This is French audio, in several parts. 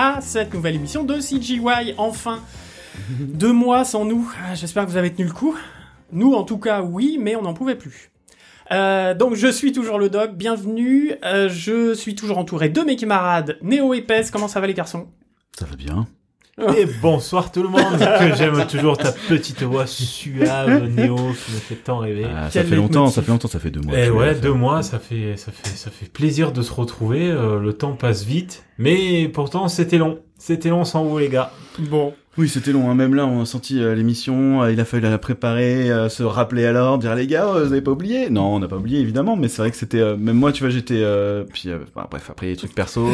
À cette nouvelle émission de CGY, enfin Deux mois sans nous, Ah, j'espère que vous avez tenu le coup. Nous en tout cas oui, mais on n'en pouvait plus. Euh, donc je suis toujours le doc, bienvenue, Euh, je suis toujours entouré de mes camarades Néo et Pes, comment ça va les garçons? Ça va bien. Et bonsoir tout le monde, que j'aime toujours ta petite voix suave, Néo, qui me fait tant rêver. Ah, ça Quel fait longtemps, ça fait longtemps, ça fait deux mois. Eh ouais, deux mois, ça fait, ça fait, ça fait plaisir de se retrouver. euh, le temps passe vite, mais pourtant c'était long. C'était long sans vous les gars. Bon, Oui, c'était long. hein. Même là, on a senti euh, l'émission. euh, il a fallu la préparer, euh, se rappeler à l'ordre, dire les gars, euh, vous avez pas oublié Non, on n'a pas oublié évidemment, mais c'est vrai que c'était. euh, même moi, tu vois, j'étais. euh, puis euh, bah, bref, après les trucs perso,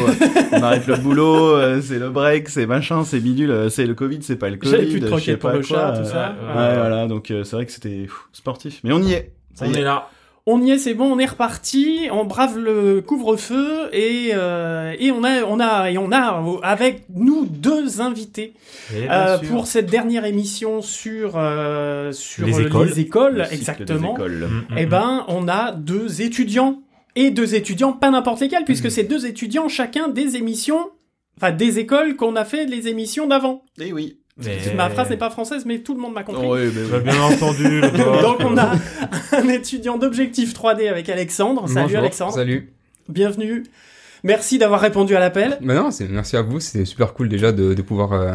on arrête le boulot, c'est le break, c'est machin, c'est bidule, c'est le Covid, c'est pas le Covid. j'avais plus de pour pas le quoi, chat, tout ça. ouais, voilà. Donc c'est vrai que c'était sportif, mais on y est. Ça On y est est. là. On y est, c'est bon, on est reparti, on brave le couvre-feu et euh, et on a on a et on a avec nous deux invités Et euh, pour cette dernière émission sur euh, sur Les les écoles. écoles, Le cycle des exactement. écoles. Mm, mm, Eh mm. ben, on a deux étudiants et deux étudiants pas n'importe lesquels puisque c'est deux étudiants chacun des émissions enfin des écoles qu'on a fait les émissions d'avant. Eh oui. Mais- Ma phrase n'est pas française mais tout le monde m'a compris. Ouais, mais oui. bien entendu. Donc on a un étudiant d'objectif 3D avec Alexandre. Salut Bonjour, Alexandre. Salut. Bienvenue. Merci d'avoir répondu à l'appel. Bah non, c'est merci à vous, c'est super cool déjà de, de pouvoir euh,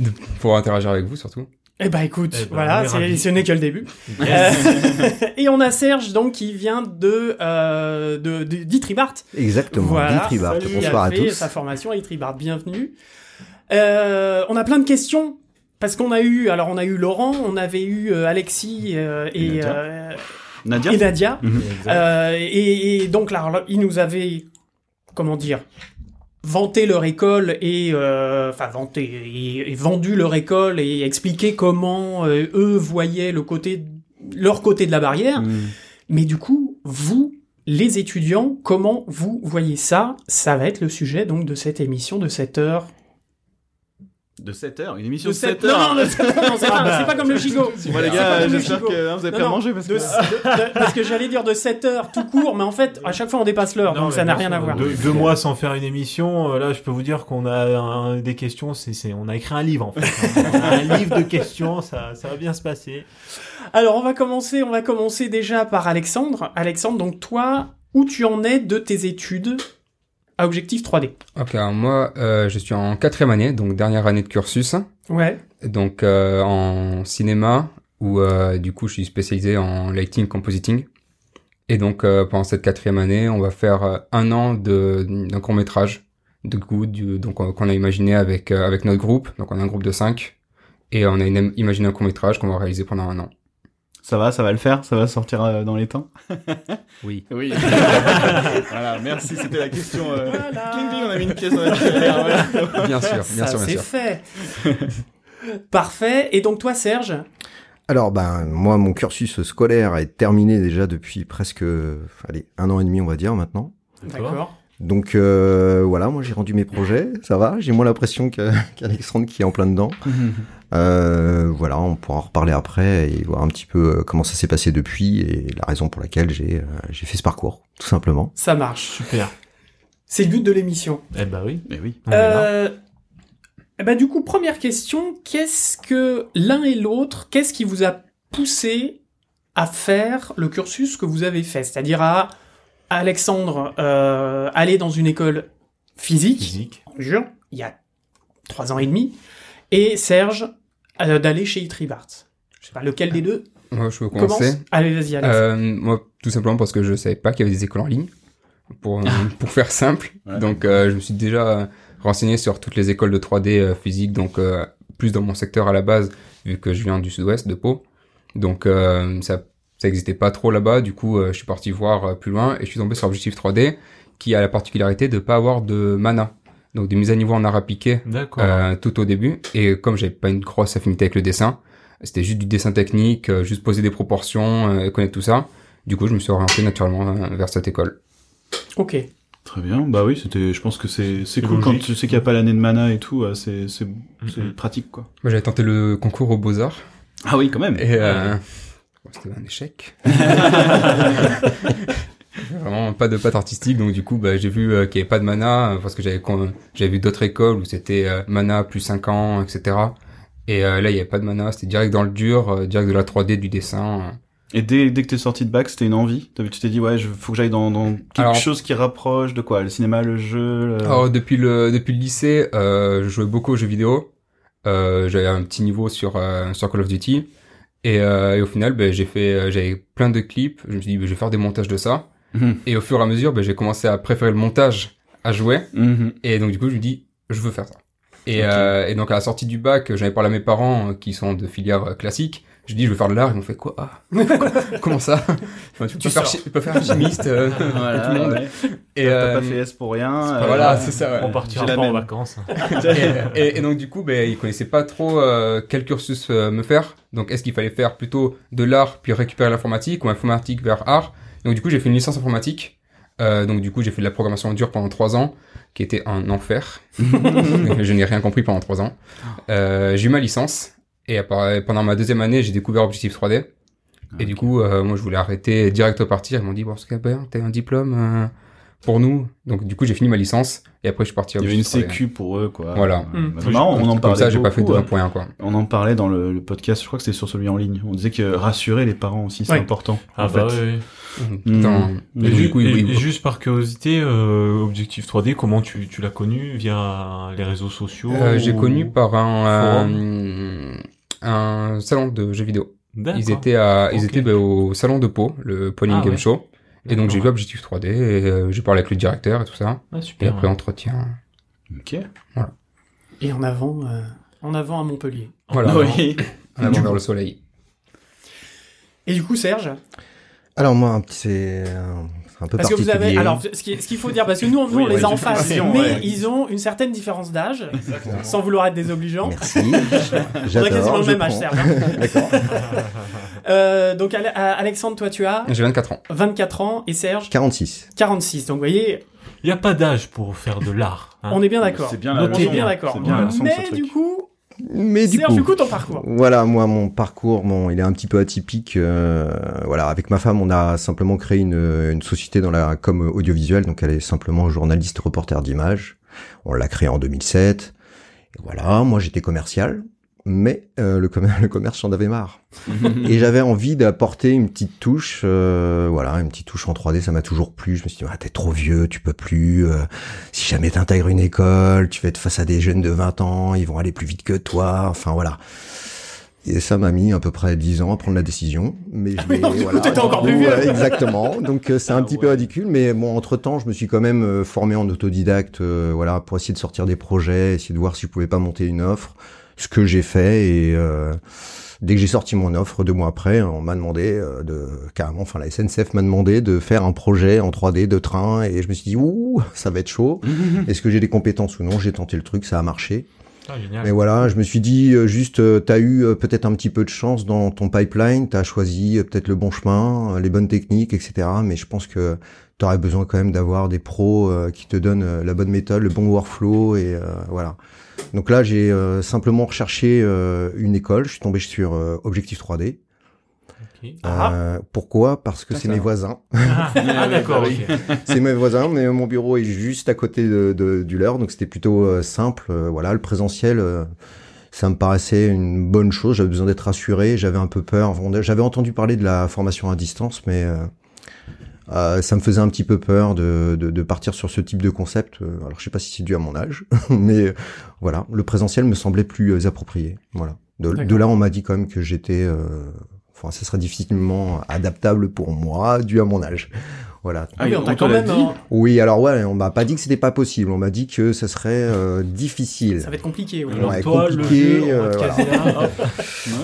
de pouvoir interagir avec vous surtout. Eh ben écoute, Eh ben, voilà, ce n'est que le début. Yes. Euh, et on a Serge donc qui vient de euh, de de- d'Itribart. Exactement, Voilà, Ditribart. Bonsoir a à fait tous. sa formation à Itribart. Bienvenue. Euh, on a plein de questions parce qu'on a eu alors on a eu Laurent, on avait eu euh, Alexis euh, et Nadia. euh, Nadia. et Nadia. Exact. Euh, et, et donc là, ils nous avaient, comment dire, vanté leur école et, euh, enfin vanté et, et vendu leur école et expliqué comment euh, eux voyaient le côté, leur côté de la barrière. Mm. Mais du coup, vous, les étudiants, comment vous voyez ça? Ça va être le sujet donc de cette émission de cette heure. De 7 heures, une émission De de cette 7 heures. Non, non, c'est pas, comme le gigot. Bon, les gars, j'espère que hein, vous avez Non, pas non, mangé parce que. de- de- parce que j'allais dire de 7 heures tout court, mais en fait, à chaque fois on dépasse l'heure, donc ça n'a rien à voir. Deux, deux mois sans faire une émission, euh, là, je peux vous dire qu'on a un- des questions. C'est, c'est, on a écrit un livre en fait. On a un livre de questions, ça, ça va bien se passer. Alors on va commencer, on va commencer déjà par Alexandre. Alexandre, donc toi, où tu en es de tes études? À objectif 3D Ok, alors moi euh, je suis en quatrième année, donc dernière année de cursus, Ouais. donc euh, en cinéma où euh, du coup je suis spécialisé en lighting compositing. Et donc euh, pendant cette quatrième année, on va faire euh, un an de d'un court métrage de coup du, donc euh, qu'on a imaginé avec euh, avec notre groupe. Donc on a un groupe de cinq et on a une- imaginé un court métrage qu'on va réaliser pendant un an. Ça va, ça va le faire, ça va sortir euh, dans les temps. Oui. Oui. voilà, merci, c'était la question. euh, Voilà. Cling, cling, on a mis une pièce dans la tirelire, voilà. Bien sûr, bien ça sûr, bien c'est sûr. fait. Parfait. Et donc toi, Serge? Alors, ben, moi, mon cursus scolaire est terminé déjà depuis presque, allez, un an et demi, on va dire, maintenant. D'accord. Donc, euh, voilà, moi, j'ai rendu mes projets, ça va. J'ai moins l'impression qu'Alexandre qui est en plein dedans. Euh, voilà, on pourra en reparler après et voir un petit peu euh, comment ça s'est passé depuis et la raison pour laquelle j'ai euh, j'ai fait ce parcours, tout simplement. Ça marche. Super. C'est le but de l'émission. Eh ben oui. Mais oui. Là. Euh, eh ben, du coup, première question, qu'est-ce que l'un et l'autre, qu'est-ce qui vous a poussé à faire le cursus que vous avez fait? C'est-à-dire à Alexandre euh, aller dans une école physique, Physique. on jure, il y a trois ans et demi, et Serge euh, d'aller chez Itribart. Je sais pas lequel des deux Moi, je peux commence. commencer. Allez, vas-y, Alex. Euh, moi, tout simplement parce que je savais pas qu'il y avait des écoles en ligne, pour, pour faire simple. Ouais. Donc, euh, je me suis déjà renseigné sur toutes les écoles de 3D euh, physique, donc euh, plus dans mon secteur à la base, vu que je viens du sud-ouest, de Pau. Donc, euh, ça ça existait pas trop là-bas. Du coup, euh, je suis parti voir euh, plus loin et je suis tombé sur Objectif 3D, qui a la particularité de pas avoir de mana. Donc, de mise à niveau en art appliqué D'accord. euh, tout au début. Et comme j'avais pas une grosse affinité avec le dessin, c'était juste du dessin technique, euh, juste poser des proportions, euh, connaître tout ça. Du coup, je me suis orienté naturellement euh, vers cette école. Ok. Très bien. Bah oui, c'était. Je pense que c'est c'est cool quand tu sais qu'il n'y a pas l'année de mana et tout. C'est c'est c'est Mhm. pratique quoi. Moi, j'avais tenté le concours aux Beaux-Arts Ah oui, quand même. et euh, bon, c'était un échec. vraiment pas de patte artistique. Donc du coup, bah, j'ai vu euh, qu'il y avait pas de mana euh, parce que j'avais con- j'avais vu d'autres écoles où c'était euh, mana plus 5 ans, etc. Et euh, là, il y avait pas de mana. C'était direct dans le dur, euh, direct de la 3D, du dessin. euh. Et dès, dès que t'es sorti de bac, c'était une envie? T'as vu, Tu t'es dit, ouais, je, faut que j'aille dans, dans quelque Alors- chose qui rapproche de quoi? Le cinéma, le jeu le- Alors depuis le depuis le lycée, euh, je jouais beaucoup aux jeux vidéo. Euh, j'avais un petit niveau sur euh, sur Call of Duty. Et, euh, et au final, ben, j'ai fait, euh, j'avais plein de clips. Je me suis dit, ben, je vais faire des montages de ça. Mhm. Et au fur et à mesure, ben, j'ai commencé à préférer le montage à jouer. Mhm. Et donc du coup, je me dis, je veux faire ça. Et, euh, et donc à la sortie du bac, j'en avais parlé à mes parents qui sont de filière classique. Je dis, je veux faire de l'art. Ils m'ont fait quoi? Ah, Comment ça? Enfin, tu, peux Tu faire, sors. chi- tu peux faire chimiste. euh, Voilà, tout le monde. ouais. Et T'as euh, pas fait S pour rien. euh, voilà, c'est ça. ouais. On partira pas en vacances. et, et- et donc du coup, ben, ils connaissaient pas trop euh, quel cursus euh, me faire. Donc est-ce qu'il fallait faire plutôt de l'art puis récupérer l'informatique ou informatique vers art? Donc du coup, j'ai fait une licence informatique. Euh, donc du coup, j'ai fait de la programmation dure pendant trois ans, qui était un enfer. je n'ai rien compris pendant trois ans. Euh, j'ai eu ma licence et après- pendant ma deuxième année, j'ai découvert Objective 3D. Et du coup, euh, moi, je voulais arrêter direct au partir. Ils m'ont dit, bon, c'est t'as un diplôme euh, pour nous. Donc du coup, j'ai fini ma licence et après, je suis parti. à Il y avait une Objective 3D. sécu pour eux, quoi. Voilà. Euh, Mm. bah, c'est marrant, on en Comme parlait ça, j'ai pas fait ouais. pour rien, quoi. On en parlait dans le, le podcast, je crois que c'était sur celui en ligne. On disait que rassurer les parents aussi, c'est Ouais. important. Ah en bah fait. ouais, ouais. Mm. Dans- Mais du coup, et- oui, et juste par curiosité, euh, Objectif 3D, comment tu, tu l'as connu? Via les réseaux sociaux euh, j'ai connu par un, Forum? Un salon de jeux vidéo. Ils étaient à, ils étaient ben, au salon de Pau, le Pony Ah Game ouais. Show. Et donc j'ai vu. Objectif 3D et euh, j'ai parlé avec le directeur et tout ça. Ah, Et super. après entretien. Ok. Et en avant, euh, en avant à Montpellier. Voilà. Oui. En avant vers le soleil. Et du coup, Serge, Alors moi, un petit- c'est un, peu parce que vous avez, alors, ce qui- ce qu'il faut dire, parce que nous, on- nous, Oui, on les ouais, a en face, mais ouais. ils ont une certaine différence d'âge, sans vouloir être désobligeant. Merci. J'adore. quasiment le même âge, hein. D'accord. Euh, donc, euh, Alexandre, toi, tu as J'ai 24 ans. 24 ans et Serge, 46. 46. Donc, vous voyez, Il n'y a pas d'âge pour faire de l'art. hein. on est bien d'accord. C'est bien bien bien. d'accord. Mais du coup, Mais du coup, du coup, ton parcours. Voilà, moi, mon parcours, bon, il est un petit peu atypique. euh, voilà, avec ma femme, on a simplement créé une, une société dans la com audiovisuelle, donc elle est simplement journaliste reporter d'images. On l'a créée en 2007. Et voilà, moi j'étais commercial, mais euh, le, commer- le commerce j'en avais marre. Et j'avais envie d'apporter une petite touche, euh, voilà, une petite touche en 3D, ça m'a toujours plu. Je me suis dit, ah, t'es trop vieux, tu peux plus. euh, si jamais t'intègres une école, tu vas être face à des jeunes de 20 ans, ils vont aller plus vite que toi. Enfin voilà. Et ça m'a mis à peu près 10 ans à prendre la décision. Mais je vais, voilà, t'étais encore plus vieux. euh, exactement. Donc euh, c'est un Ah petit ouais. peu ridicule, mais bon, entre temps, je me suis quand même euh, formé en autodidacte, euh, voilà, pour essayer de sortir des projets, essayer de voir si je pouvais pas monter une offre. Ce que j'ai fait et euh, dès que j'ai sorti mon offre, deux mois après, on m'a demandé euh, de carrément, enfin la SNCF m'a demandé de faire un projet en 3D de train et je me suis dit ouh, ça va être chaud. Est-ce que j'ai des compétences ou non? J'ai tenté le truc, ça a marché. Ah. Mais voilà, je me suis dit euh, juste, euh, t'as eu peut-être un petit peu de chance dans ton pipeline, t'as choisi peut-être le bon chemin, les bonnes techniques, etc. Mais je pense que t'aurais besoin quand même d'avoir des pros qui te donnent la bonne méthode, le bon workflow et euh, voilà. Donc là, j'ai euh, simplement recherché euh, une école. Je suis tombé sur euh, Objectif 3D. Ok. Ah. Euh, pourquoi? Parce que c'est mes voisins. Ah, ah, d'accord, oui. ok. c'est mes voisins, mais mon bureau est juste à côté de, de- du leur, donc c'était plutôt euh, simple. Euh, voilà, le présentiel, euh, ça me paraissait une bonne chose. J'avais besoin d'être rassuré, j'avais un peu peur. J'avais entendu parler de la formation à distance, mais euh, ça me faisait un petit peu peur de, de, de partir sur ce type de concept. Euh, Alors je sais pas si c'est dû à mon âge, mais euh, voilà, le présentiel me semblait plus approprié. Voilà. De, là, on m'a dit quand même que j'étais, euh, enfin, ça serait difficilement adaptable pour moi, dû à mon âge. Voilà. Ah oui, on t'a te quand l'a même. dit Oui, alors ouais, on m'a pas dit que c'était pas possible. On m'a dit que ça serait euh, difficile. Ça va être compliqué, oui. Alors Ouais, toi, compliqué, le jeu, euh. Ouais,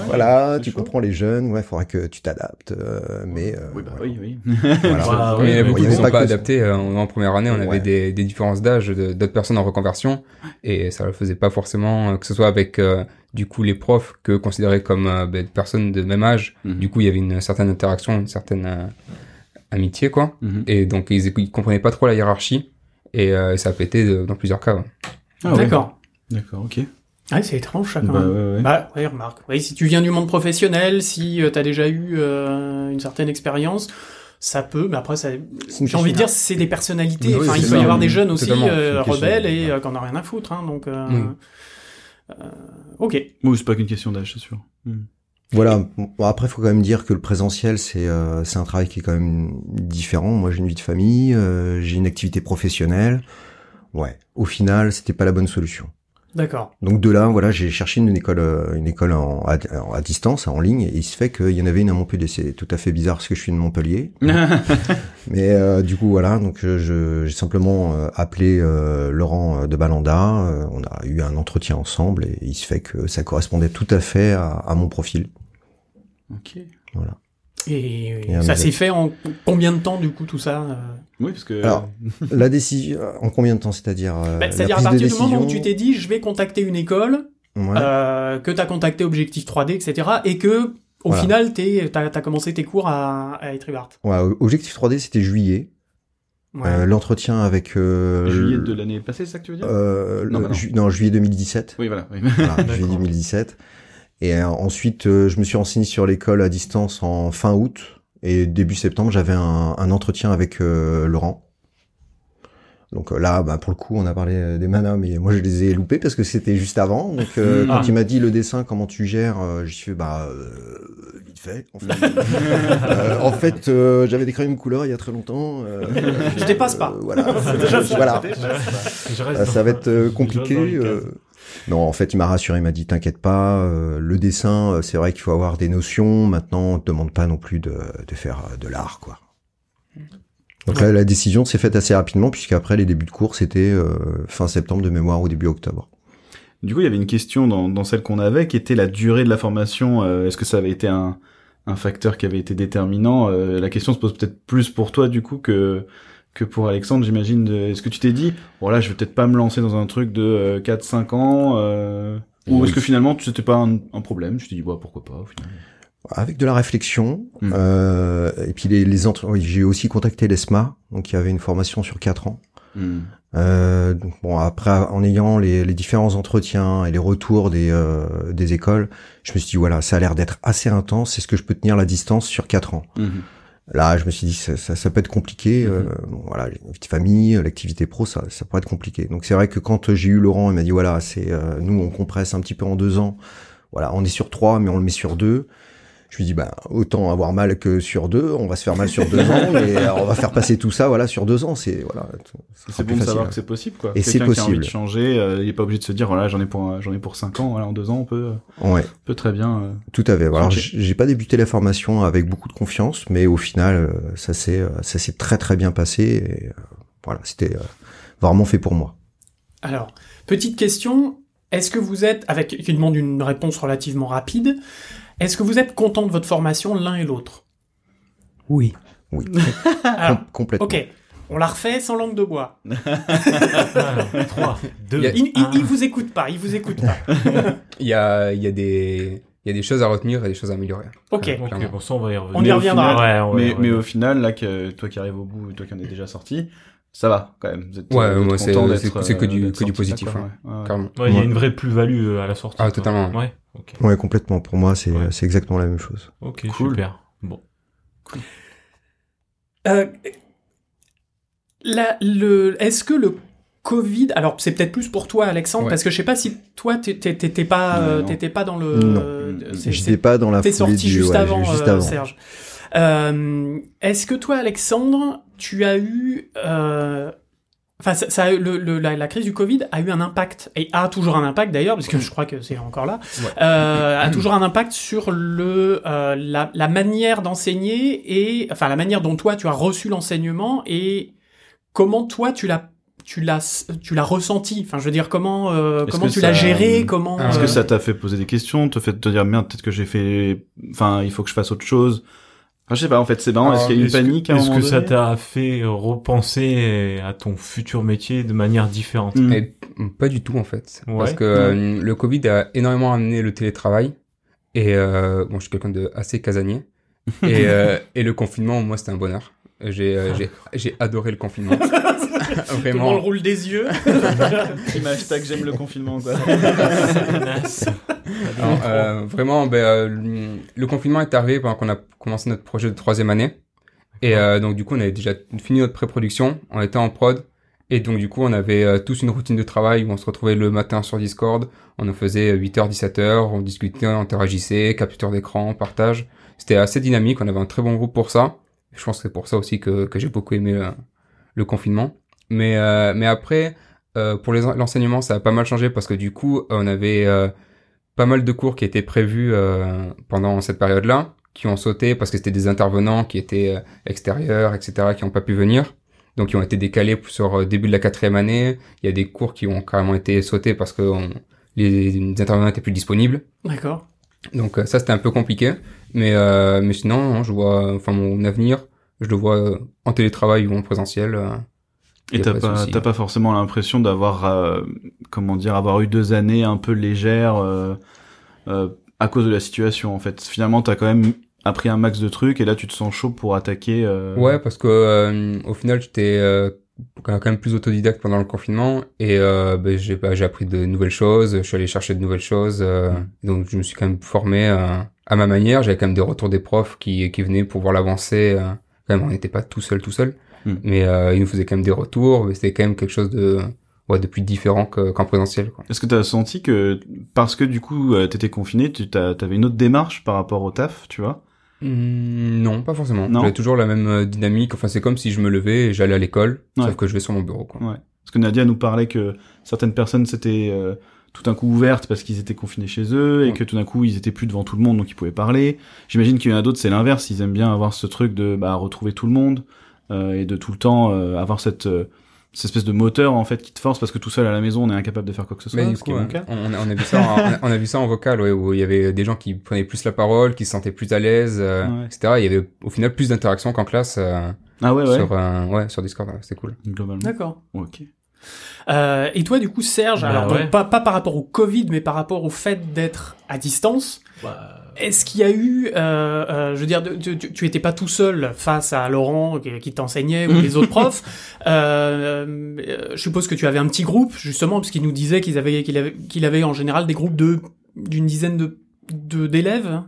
Voilà, tu chaud. comprends les jeunes. Ouais, faudra que tu t'adaptes. euh, mais euh, Oui, bah oui, oui. voilà. Ah, Mais il y a beaucoup qui avait sont pas adaptés. euh, En première année, on Ouais. avait des, des différences d'âge d'autres personnes en reconversion et ça le faisait pas forcément, que ce soit avec euh, du coup les profs que considérés comme euh, ben, des personnes de même âge. Mhm. Du coup, il y avait une certaine interaction, une certaine euh, amitié, quoi. Mhm. Et donc, ils, ils comprenaient pas trop la hiérarchie et euh, ça a pété de- dans plusieurs cas. ouais. Ah ouais. D'accord. D'accord, ok. Ah, c'est étrange, ça, quand Bah, même. ouais, ouais. Bah, ouais, remarque. Si tu viens du monde professionnel, si tu t'as déjà eu euh, une certaine expérience, ça peut, mais après, ça, j'ai envie de dire, c'est des personnalités. Oui, enfin, c'est il peut y avoir des jeunes aussi euh, rebelles et ouais. euh, qui en ont rien à foutre. Hein, donc, euh, Oui. euh, ok. Oui, c'est pas qu'une question d'âge, c'est sûr. Hmm. Voilà. Bon, après, faut quand même dire que le présentiel, c'est euh, c'est un travail qui est quand même différent. Moi, j'ai une vie de famille, euh, j'ai une activité professionnelle. Ouais. Au final, c'était pas la bonne solution. D'accord. Donc de là, voilà, j'ai cherché une école, euh, une école en, à, à distance, en ligne, et il se fait qu'il y en avait une à Montpellier. C'est tout à fait bizarre parce que je suis de Montpellier. Mais euh, du coup, voilà, donc j'ai simplement euh, appelé euh, Laurent euh, de Balanda. on a eu un entretien ensemble et il se fait que ça correspondait tout à fait à, à mon profil. ok. Voilà. Et, ça s'est fait en combien de temps, du coup, tout ça euh Oui, parce que. Alors, La décision, en combien de temps C'est-à-dire euh, Bah, C'est-à-dire à partir du moment où tu t'es dit, je vais contacter une école, Ouais. euh, que tu as contacté Objectif 3D, etc., et que au Voilà. final, tu as, commencé tes cours à, à Etribart. Ouais, Objectif 3D, c'était juillet. Ouais. Euh, L'entretien avec euh, Juillet le- de l'année passée, c'est ça que tu veux dire? euh, Non, le- bah non. ju- non, juillet 2017. Oui, voilà. oui. Voilà, juillet D'accord. 2017. Et euh, ensuite, euh, je me suis renseigné sur l'école à distance en fin août. Et début septembre, j'avais un, un entretien avec euh, Laurent. Donc là, bah, pour le coup, on a parlé des manas, mais moi je les ai loupés parce que c'était juste avant. Donc euh, Mm. quand il m'a dit le dessin, comment tu gères, euh, suis fait, bah euh, vite fait. En fait, Euh, en fait euh, j'avais des crayons de couleur il y a très longtemps. euh, Je dépasse pas. euh, voilà. déjà ça. voilà. Ça va être euh, compliqué. Non, en fait, il m'a rassuré, il m'a dit t'inquiète pas, euh, le dessin, euh, c'est vrai qu'il faut avoir des notions. Maintenant, on te demande pas non plus de, de faire euh, de l'art, quoi. Donc là, la décision s'est faite assez rapidement, puisqu'après les débuts de cours, c'était euh, fin septembre de mémoire ou début octobre. Du coup, il y avait une question dans, dans celle qu'on avait qui était la durée de la formation. euh, Est-ce que ça avait été un, un facteur qui avait été déterminant? La question se pose peut-être plus pour toi du coup que que pour Alexandre, j'imagine. de- Est-ce que tu t'es dit, voilà, je vais peut-être pas me lancer dans un truc de 4-5 ans euh, Ou Oui. est-ce que finalement, c'était pas un, un problème? Tu t'es dit, bah, pourquoi pas au final Avec de la réflexion, Mm. euh, et puis les, les entre... oui, j'ai aussi contacté l'ESMA, donc il y avait une formation sur quatre ans. Hmm. Euh, donc bon, après, en ayant les, les différents entretiens et les retours des, euh, des écoles, je me suis dit, voilà, ça a l'air d'être assez intense, est-ce que je peux tenir la distance sur quatre ans Mhm. Là, je me suis dit, ça, ça, ça peut être compliqué. euh, Mhm. bon, voilà, vie de famille, l'activité pro, ça, ça pourrait être compliqué. Donc c'est vrai que quand j'ai eu Laurent, il m'a dit, voilà, c'est euh, nous, on compresse un petit peu en deux ans. Voilà, on est sur trois, mais on le met sur deux. Je lui dis, bah, autant avoir mal que sur deux. On va se faire mal sur deux ans, mais on va faire passer tout ça, voilà, sur deux ans. C'est voilà. C'est bon de savoir que c'est possible, quoi. Et c'est Quelqu'un qui a envie de possible. changer, euh, il est pas obligé de se dire, voilà, j'en ai pour, j'en ai pour 5 ans, voilà, en 2 ans, on peut, Ouais. on peut très bien. euh, Tout à fait. Alors, j'ai pas débuté la formation avec beaucoup de confiance, mais au final, euh, ça s'est, ça s'est très très bien passé. Et, euh, voilà, c'était euh, vraiment fait pour moi. Alors, petite question. Est-ce que vous êtes, avec qui demande une réponse relativement rapide, est-ce que vous êtes content de votre formation l'un et l'autre? Oui. Oui, Alors, Com- complètement. ok. On la refait sans langue de bois. Alors, 3, 2, Il y a- Il, il, il vous écoute pas, il vous écoute pas. Il y a, il y a des, il y a des choses à retenir et des choses à améliorer. Ok. Bon, ça, on va y revenir. On y reviendra. final- Ouais, on va y mais, au final, là, que toi qui arrives au bout, toi qui en es déjà sorti, ça va quand même. Vous êtes, Ouais, vous êtes moi, c'est- que euh, du- que du positif, hein. ouais, ouais. Carrément. Ouais, il y a une vraie plus-value euh, à la sortie. Ah, totalement. Ouais, ok. Ouais, complètement. Pour moi, c'est, Ouais. c'est exactement la même chose. Ok, Cool. super. Bon. Euh, la- le, est-ce que le Covid, alors c'est peut-être plus pour toi Alexandre, Ouais. parce que je sais pas si toi t'é- t'étais pas, euh, t'étais pas dans le, Non. euh, J'étais c'est- pas dans la T'es sorti du, juste ouais, avant, juste euh, avant. Serge. Euh, Est-ce que toi, Alexandre, tu as eu, euh, enfin, ça, ça le, le- la, la crise du Covid a eu un impact et a toujours un impact d'ailleurs, parce que je crois que c'est encore là, Ouais. euh, a toujours un impact sur le euh, la, la manière d'enseigner et enfin la manière dont toi tu as reçu l'enseignement et comment toi tu l'as tu l'as tu l'as ressenti. Enfin, je veux dire comment euh, comment tu l'as géré, comment. Ah, Est-ce euh, que ça t'a fait poser des questions, te fait te dire merde, peut-être que j'ai fait, enfin, il faut que je fasse autre chose? Enfin, je sais pas, en fait, c'est marrant. Est-ce qu'il y a eu une que- panique à un Est-ce que ça t'a fait repenser à ton futur métier de manière différente. Et pas du tout en fait. Ouais. Parce que euh, le Covid a énormément amené le télétravail. Et euh, bon, je suis quelqu'un de assez casanier. et, euh, et le confinement, moi, c'était un bonheur. J'ai euh, j'ai j'ai adoré le confinement. Tout le monde Vraiment. roule des yeux. Hashtag j'aime le confinement, quoi. Non, euh, vraiment, ben, euh, le- confinement est arrivé pendant qu'on a commencé notre projet de troisième année. Et euh, donc du coup, on avait déjà fini notre pré-production, on était en prod, et donc du coup, on avait euh, tous une routine de travail où on se retrouvait le matin sur Discord, on en faisait 8h, 17h, on discutait, on interagissait, capture d'écran, partage. C'était assez dynamique, on avait un très bon groupe pour ça. Je pense que c'est pour ça aussi que, que j'ai beaucoup aimé euh, le confinement. Mais, euh, mais après, euh, pour l'enseignement, ça a pas mal changé parce que du coup, on avait euh, pas mal de cours qui étaient prévus pendant cette période-là, qui ont sauté parce que c'était des intervenants qui étaient extérieurs, etc., qui n'ont pas pu venir. Donc, ils ont été décalés sur le début de la quatrième année. Il y a des cours qui ont carrément été sautés parce que on- les, les intervenants étaient plus disponibles. D'accord. Donc ça c'était un peu compliqué, mais euh, mais sinon non, je vois, enfin mon avenir, je le vois en télétravail ou en présentiel. Et t'as pas pas, souci. t'as pas forcément l'impression d'avoir, euh, comment dire, avoir eu deux années un peu légères euh, euh, à cause de la situation en fait. Finalement, t'as quand même appris un max de trucs et là tu te sens chaud pour attaquer. euh, Ouais, parce que euh, au final j'étais euh, quand même plus autodidacte pendant le confinement et euh, ben, j'ai bah, j'ai appris de nouvelles choses, je suis allé chercher de nouvelles choses, euh, donc je me suis quand même formé euh, à ma manière. J'avais quand même des retours des profs qui qui venaient pour voir l'avancée. euh. quand même, on n'était pas tout seul tout seul, Mm. mais euh, ils nous faisaient quand même des retours. mais C'était quand même quelque chose de ouais de plus différent que- qu'en présentiel. Quoi. Est-ce que t'as senti que parce que du coup euh, t'étais confiné, tu t'avais une autre démarche par rapport au taf, tu vois? Hmm, non, pas forcément. J'avais toujours la même euh, dynamique. Enfin, c'est comme si je me levais et j'allais à l'école, Ouais. sauf que je vais sur mon bureau. Quoi. Ouais. Parce que Nadia nous parlait que certaines personnes s'étaient euh, tout d'un coup ouvertes parce qu'ils étaient confinés chez eux et Ouais. que tout d'un coup ils étaient plus devant tout le monde donc ils pouvaient parler. J'imagine qu'il y en a d'autres c'est l'inverse, ils aiment bien avoir ce truc de bah, retrouver tout le monde et de tout le temps euh, avoir cette, euh, cette espèce de moteur en fait qui te force parce que tout seul à la maison on est incapable de faire quoi que ce soit. Du ce coup, qui est mon euh, cas. on, on a vu ça, en, on a- on a vu ça en vocal, ouais, où il y avait des gens qui prenaient plus la parole, qui se sentaient plus à l'aise, euh, Ouais. etc. Il y avait au final plus d'interactions qu'en classe euh, Ah ouais ouais. sur, euh, ouais, sur Discord. ouais, C'était cool. Globalement. D'accord. Ok. Euh, et toi, du coup, Serge, Bah alors donc, pas, pas par rapport au Covid, mais par rapport au fait d'être à distance, est-ce qu'il y a eu, euh, euh, je veux dire, tu, tu, tu étais pas tout seul face à Laurent qui, qui t'enseignait ou les autres profs. Euh, je suppose que tu avais un petit groupe, justement, parce qu'il nous disait qu'ils avaient, qu'il avait, qu'il avait en général des groupes de d'une dizaine de de- d'élèves?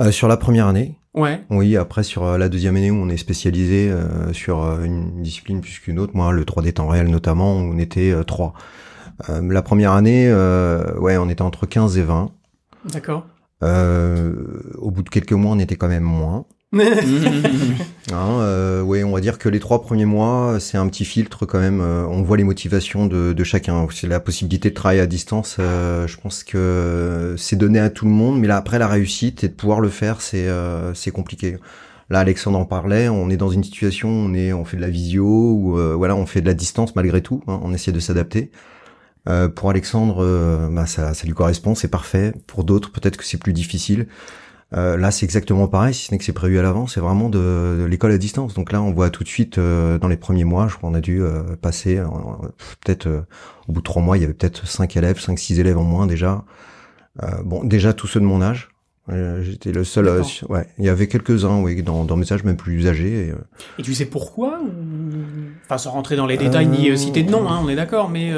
Euh, sur la première année, Ouais. oui. Après, sur la deuxième année où on est spécialisé euh, sur une discipline plus qu'une autre, moi, le 3D temps réel notamment, on était euh, trois. Euh, la première année, euh, ouais, on était entre 15 et 20. D'accord. Euh, au bout de quelques mois, on était quand même moins. Hein, euh, ouais, on va dire que les trois premiers mois, c'est un petit filtre quand même. euh, on voit les motivations de, de chacun. C'est la possibilité de travailler à distance. euh, je pense que c'est donné à tout le monde, mais là après la réussite et de pouvoir le faire, c'est c'est compliqué. Là, Alexandre en parlait. On est dans une situation, où on est, on fait de la visio ou voilà, on fait de la distance malgré tout. hein, on essaie de s'adapter. Euh, pour Alexandre, euh, bah, ça, ça lui correspond, c'est parfait. Pour d'autres, peut-être que c'est plus difficile. Euh, là, c'est exactement pareil, si ce n'est que c'est prévu à l'avance. C'est vraiment de, de l'école à distance. Donc là, on voit tout de suite euh, dans les premiers mois, je crois qu'on a dû euh, passer euh, peut-être euh, au bout de trois mois, il y avait peut-être cinq élèves, cinq six élèves en moins déjà. Euh, bon, déjà tous ceux de mon âge. Euh, J'étais le seul. euh, ouais, il y avait quelques uns, oui, dans, dans mes âges même plus âgés. Et, euh, Et tu sais pourquoi ou... Enfin, sans rentrer dans les détails ni citer de nom, hein, on est d'accord, mais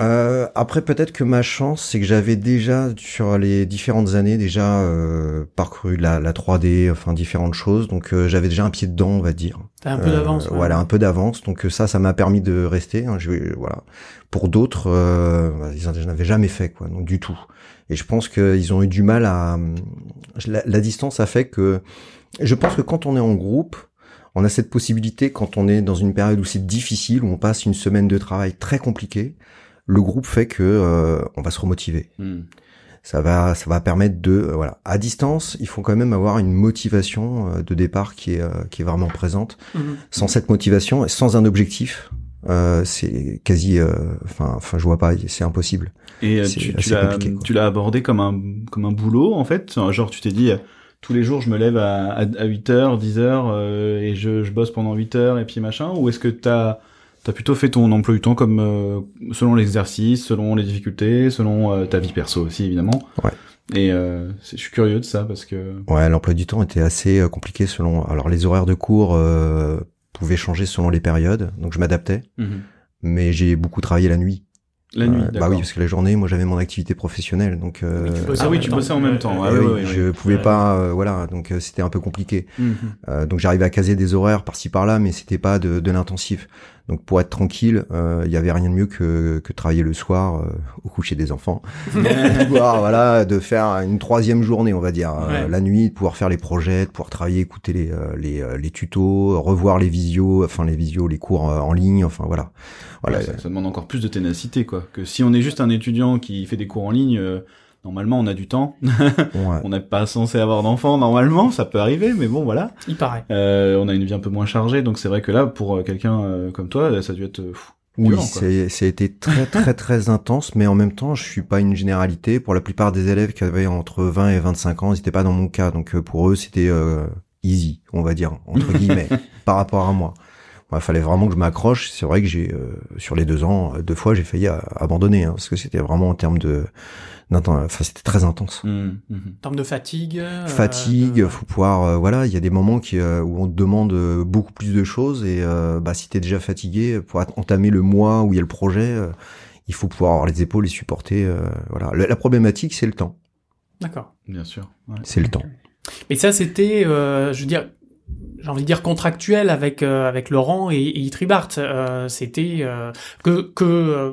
euh, après, peut-être que ma chance, c'est que j'avais déjà, sur les différentes années, déjà euh, parcouru la, la 3D, enfin différentes choses. Donc, euh, j'avais déjà un pied dedans, on va dire. t'as un peu Euh, d'avance. ouais. Voilà, un peu d'avance. Donc euh, ça, ça m'a permis de rester. hein. Je- voilà. Pour d'autres, euh, ils en avaient jamais fait, quoi, donc du tout. Et je pense qu'ils ont eu du mal à. La, la distance a fait que. Je pense que quand on est en groupe, on a cette possibilité quand on est dans une période où c'est difficile, où on passe une semaine de travail très compliquée. Le groupe fait que euh, on va se remotiver. Hmm. ça va ça va permettre de euh, voilà. À distance il faut quand même avoir une motivation euh, de départ qui est euh, qui est vraiment présente. Mhm. sans cette motivation et sans un objectif euh, c'est quasi euh, enfin enfin je vois pas c'est impossible. Et euh, tu, l'as tu l'as abordé comme un comme un boulot en fait, genre tu t'es dit tous les jours je me lève à, à, 8h, 10h et je, je bosse pendant 8 heures et puis machin ou est-ce que t'as t'as plutôt fait ton emploi du temps comme euh, selon l'exercice, selon les difficultés, selon euh, ta vie perso aussi évidemment. Ouais. Et euh, je suis curieux de ça parce que ouais l'emploi du temps était assez euh, compliqué selon alors les horaires de cours euh, pouvaient changer selon les périodes donc je m'adaptais mais j'ai beaucoup travaillé la nuit La nuit, Euh, bah oui, parce que la journée, moi j'avais mon activité professionnelle, donc euh, Oui, tu bossais Ah en oui, même tu temps. bossais en même temps. Ah oui, oui, oui, oui, je oui. pouvais Ouais. pas, euh, voilà, donc euh, c'était un peu compliqué. Mhm. Euh, donc j'arrivais à caser des horaires par-ci par-là, mais c'était pas de, de l'intensif. Donc pour être tranquille, euh, il y avait rien de mieux que, que travailler le soir euh, au coucher des enfants, de pouvoir voilà de faire une troisième journée, on va dire, euh, Ouais. la nuit, de pouvoir faire les projets, de pouvoir travailler, écouter les euh, les, euh, les tutos, revoir les visios, enfin les visios, les cours euh, en ligne, enfin voilà, voilà. Ouais, ça, ça demande encore plus de ténacité, quoi. Que si on est juste un étudiant qui fait des cours en ligne, euh, normalement on a du temps. Ouais. on n'est pas censé avoir d'enfants, normalement, ça peut arriver, mais bon, voilà. Il paraît. Euh, on a une vie un peu moins chargée, donc c'est vrai que là, pour euh, quelqu'un euh, comme toi, ça a dû être euh, fou. Oui, c'est, été très très très intense, mais en même temps, je suis pas une généralité. Pour la plupart des élèves qui avaient entre 20 et 25 ans, ils n'étaient pas dans mon cas, donc pour eux, c'était euh, easy, on va dire entre guillemets, par rapport à moi. Il fallait vraiment que je m'accroche. C'est vrai que j'ai euh, sur les deux ans, deux fois, j'ai failli abandonner hein, parce que c'était vraiment en termes de, enfin, c'était très intense. Mhm, mhm. En termes de fatigue. euh, Fatigue, de- faut pouvoir, euh, voilà, il y a des moments qui, euh, où on te demande beaucoup plus de choses et euh, bah, si t'es déjà fatigué, pour entamer le mois où il y a le projet, euh, il faut pouvoir avoir les épaules et supporter. euh, voilà, la, la problématique c'est le temps, D'accord. Bien sûr. ouais. c'est le temps. Mais ça, c'était, euh, je veux dire, j'ai envie de dire contractuel avec euh, avec Laurent et, et Itribart. Euh, c'était euh, que que euh,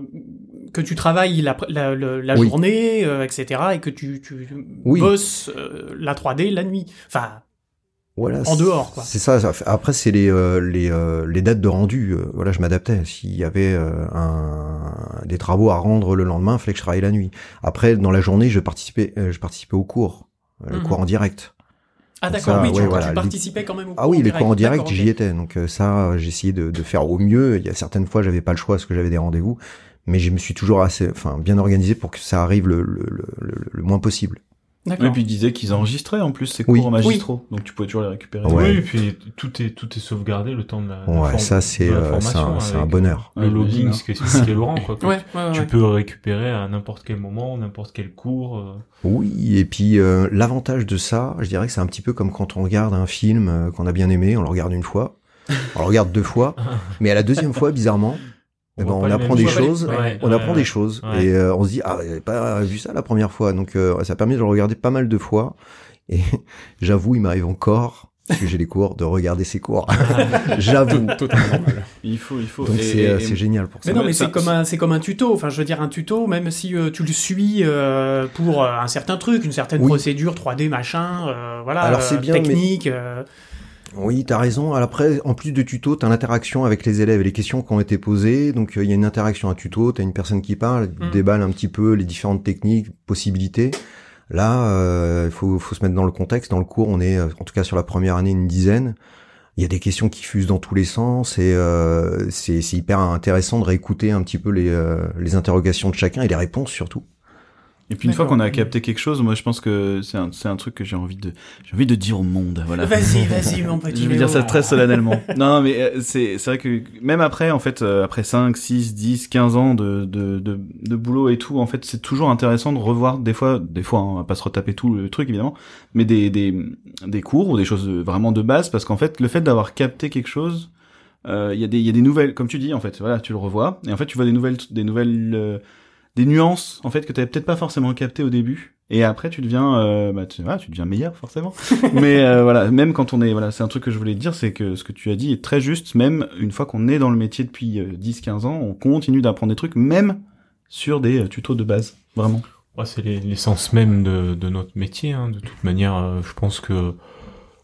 que tu travailles la la, la, la Oui. journée, euh, etc. et que tu tu Oui. bosses euh, la 3D la nuit. Enfin, Voilà. En dehors, quoi. C'est ça. Après, c'est les euh, les euh, les dates de rendu. euh, voilà, je m'adaptais. S'il y avait euh, un des travaux à rendre le lendemain, il fallait que je travaille la nuit. Après, dans la journée, je participais je participais au cours, le Mhm. cours en direct. ah d'accord, oui, tu, ouais, tu voilà, participais quand même au Ah oui, en les cours en direct, j'y étais. Donc ça, essayé de, de faire au mieux. Il y a certaines fois, j'avais pas le choix parce que j'avais des rendez-vous, mais je me suis toujours assez, enfin, bien organisé pour que ça arrive le, le, le, le- le moins possible. Et D'accord. puis ils disaient qu'ils enregistraient en plus ces Oui. cours magistraux, donc tu pouvais toujours les récupérer. Ouais. Oui, et puis tout est tout est sauvegardé le temps de la. Ouais, la ça c'est euh, c'est un, c'est un avec bonheur. Le logging, ce qui est, ce Laurent, quoi. Ouais, ouais, Tu ouais. peux récupérer à n'importe quel moment, n'importe quel cours. euh. Oui, et puis euh, l'avantage de ça, je dirais que c'est un petit peu comme quand on regarde un film euh, qu'on a bien aimé, on le regarde une fois, on le regarde deux fois, mais à la deuxième fois, bizarrement, eh ben, on pas les apprend des choses. Ouais, on ouais, apprend ouais. des choses, Ouais. et euh, on se dit ah j'avais pas vu ça la première fois, donc euh, ça permet de le regarder pas mal de fois, et j'avoue il m'arrive encore parce que j'ai les cours de regarder ces cours, j'avoue. Il faut, il faut. Donc c'est euh, et- c'est génial pour ça. Mais non, mais c'est comme un, c'est comme un tuto. Enfin, je veux dire un tuto, même si euh, tu le suis euh, pour un certain truc, une certaine Oui. procédure 3D machin, euh, voilà, Alors, euh, c'est bien, mais- technique. euh, Oui, t'as raison. Alors après, en plus de tuto, t'as l'interaction avec les élèves et les questions qui ont été posées. Donc euh, il y a une interaction à tuto, t'as une personne qui parle, Mm. déballe un petit peu les différentes techniques, possibilités. Là, euh, il faut, faut se mettre dans le contexte. Dans le cours, on est, euh, en tout cas sur la première année, une dizaine. Il y a des questions qui fusent dans tous les sens et euh, c'est c'est hyper intéressant de réécouter un petit peu les, euh, les interrogations de chacun et les réponses surtout. Et puis une fois qu'on a capté quelque chose, moi je pense que c'est un, c'est un truc que j'ai envie de, j'ai envie de dire au monde. Voilà. Vas-y, vas-y, mon petit. Je vais dire ça très solennellement. non, mais euh, c'est c'est vrai que même après, en fait, euh, après 5, 6, 10, 15 ans de, de, de, de boulot et tout, en fait, c'est toujours intéressant de revoir des fois, des fois, hein, on va pas se retaper tout le truc évidemment, mais des, des, des cours ou des choses vraiment de base, parce qu'en fait, le fait d'avoir capté quelque chose, euh, il y a des, il y a des nouvelles, comme tu dis, en fait, voilà, tu le revois, et en fait, tu vois des nouvelles, des nouvelles, euh, des nuances, en fait, que tu peut-être pas forcément capté au début. Et après, tu deviens, euh, bah, tu, voilà, tu deviens meilleur, forcément. Mais euh, voilà, même quand on est, voilà, c'est un truc que je voulais te dire, c'est que ce que tu as dit est très juste. Même une fois qu'on est dans le métier depuis 10-15 ans, on continue d'apprendre des trucs, même sur des euh, tutos de base, vraiment. Ouais, c'est les- l'essence même de, de notre métier. hein. De toute manière, euh, je pense que,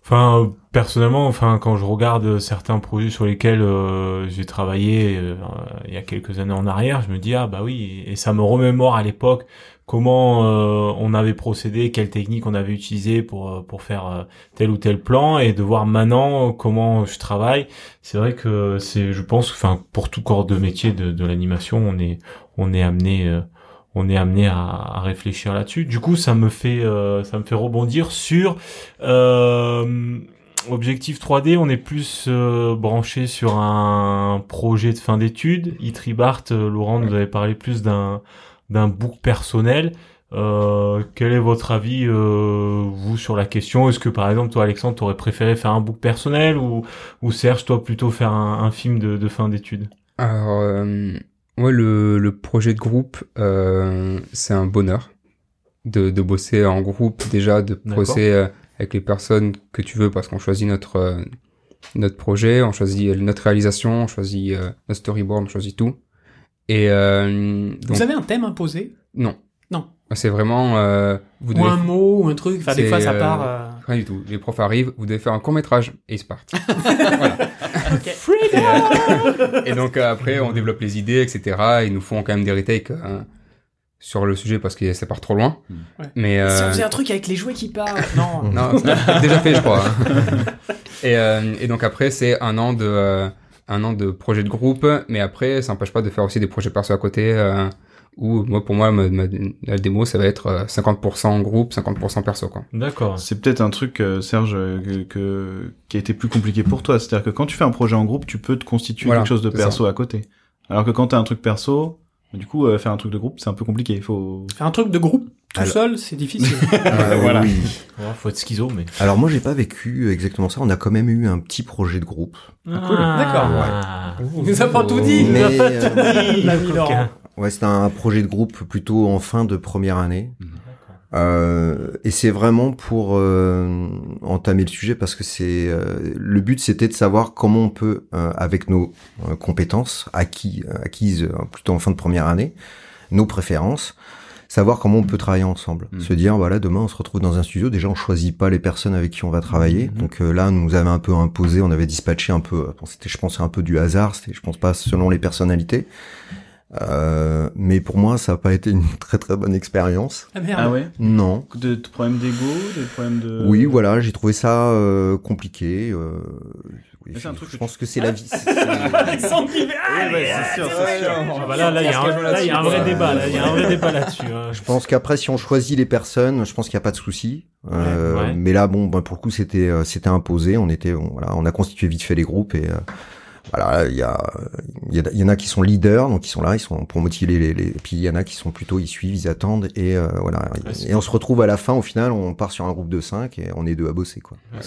enfin, euh, personnellement, enfin, quand je regarde certains projets sur lesquels euh, j'ai travaillé euh, il y a quelques années en arrière, je me dis ah bah oui, et ça me remémore à l'époque comment euh, on avait procédé, quelle technique on avait utilisé pour pour faire tel ou tel plan, et de voir maintenant comment je travaille. C'est vrai que c'est, je pense, enfin, pour tout corps de métier de, l'animation, on est on est amené on est amené à, à réfléchir là-dessus. Du coup, ça me fait ça me fait rebondir sur objectif 3D. On est plus euh, branché sur un projet de fin d'études. Itribart, euh, Laurent nous avait parlé plus d'un d'un book personnel. Euh, quel est votre avis, euh, vous, sur la question? Est-ce que, par exemple, toi, Alexandre, t'aurais préféré faire un book personnel ou, ou Serge, toi, plutôt faire un, un film de, de fin d'études? Alors, euh, Ouais, le, le projet de groupe, euh, c'est un bonheur de, de bosser en groupe déjà, de bosser euh, avec les personnes que tu veux parce qu'on choisit notre euh, notre projet, on choisit euh, notre réalisation, on choisit euh, notre storyboard, on choisit tout. Et euh, donc, Vous avez un thème imposé? Non, Non. c'est vraiment euh, vous Ou devez un mot ou un truc Enfin, des fois, ça part... euh, rien du tout. Les profs arrivent, vous devez faire un court métrage et ils se partent. Et, et donc après, on développe les idées, etc. Ils nous font quand même des retakes euh, sur le sujet parce que ça part trop loin. Ouais. Mais Si on euh, faisait un truc avec les jouets qui parlent Non. non, c'est déjà fait, je crois. et, euh, et donc après, c'est un an de euh, un an de projet de groupe, mais après, ça n'empêche pas de faire aussi des projets perso à côté. Euh, où moi, pour moi, ma, ma- la démo, ça va être euh, 50% en groupe, 50% perso, quoi. D'accord. C'est peut-être un truc, euh, Serge, euh, que, que- qui a été plus compliqué pour toi. C'est-à-dire que quand tu fais un projet en groupe, tu peux te constituer Voilà, quelque chose de perso à côté. Alors que quand t'as un truc perso, du coup, euh, faire un truc de groupe, c'est un peu compliqué. Faut. Faire un truc de groupe tout Alors- seul, c'est difficile. Euh, Voilà. oui. Ouais, faut être schizo, mais. Alors moi j'ai pas vécu exactement ça. On a quand même eu un petit projet de groupe. cool. D'accord, ouais. Il nous a pas tout dit. Mais, il nous a pas euh, tout dit. Ouais, c'était un projet de groupe plutôt en fin de première année. Euh, et c'est vraiment pour euh, entamer le sujet parce que c'est euh, le but c'était de savoir comment on peut euh, avec nos euh, compétences acquis, acquises euh, plutôt en fin de première année, nos préférences, savoir comment on peut travailler ensemble. Mhm. Se dire voilà demain on se retrouve dans un studio déjà on choisit pas les personnes avec qui on va travailler. Mhm. Donc là on nous avait un peu imposé, on avait dispatché un peu, bon, c'était je pense un peu du hasard, c'était je pense pas selon les personnalités. Euh, mais pour moi, ça n'a pas été une très très bonne expérience. Ah merde. Ah ouais. Non. De, de problèmes d'ego, des problèmes de. Oui, voilà, j'ai trouvé ça euh, compliqué. Euh, oui, Mais c'est un truc je que pense que c'est la vie. c'est- Alexandre qui fait Ah, Ouais, c'est sûr, c'est sûr. Ah bah là, là, il y a un, là, il y a un vrai débat, là, il y a un vrai débat là-dessus. hein. Je pense qu'après, si on choisit les personnes, je pense qu'il n'y a pas de souci. Euh, Ouais, ouais. Mais là, bon, ben, pour le coup, c'était euh, c'était imposé. On était, on, voilà, on a constitué vite fait les groupes et euh, voilà, il y a, il y, a- il y en a qui sont leaders, donc ils sont là, ils sont pour motiver les, les, et puis il y en a qui sont plutôt, ils suivent, ils attendent et euh, voilà. Ouais, c'est et on se retrouve à la fin, au final, on part sur un groupe de 5 et on est deux à bosser, quoi.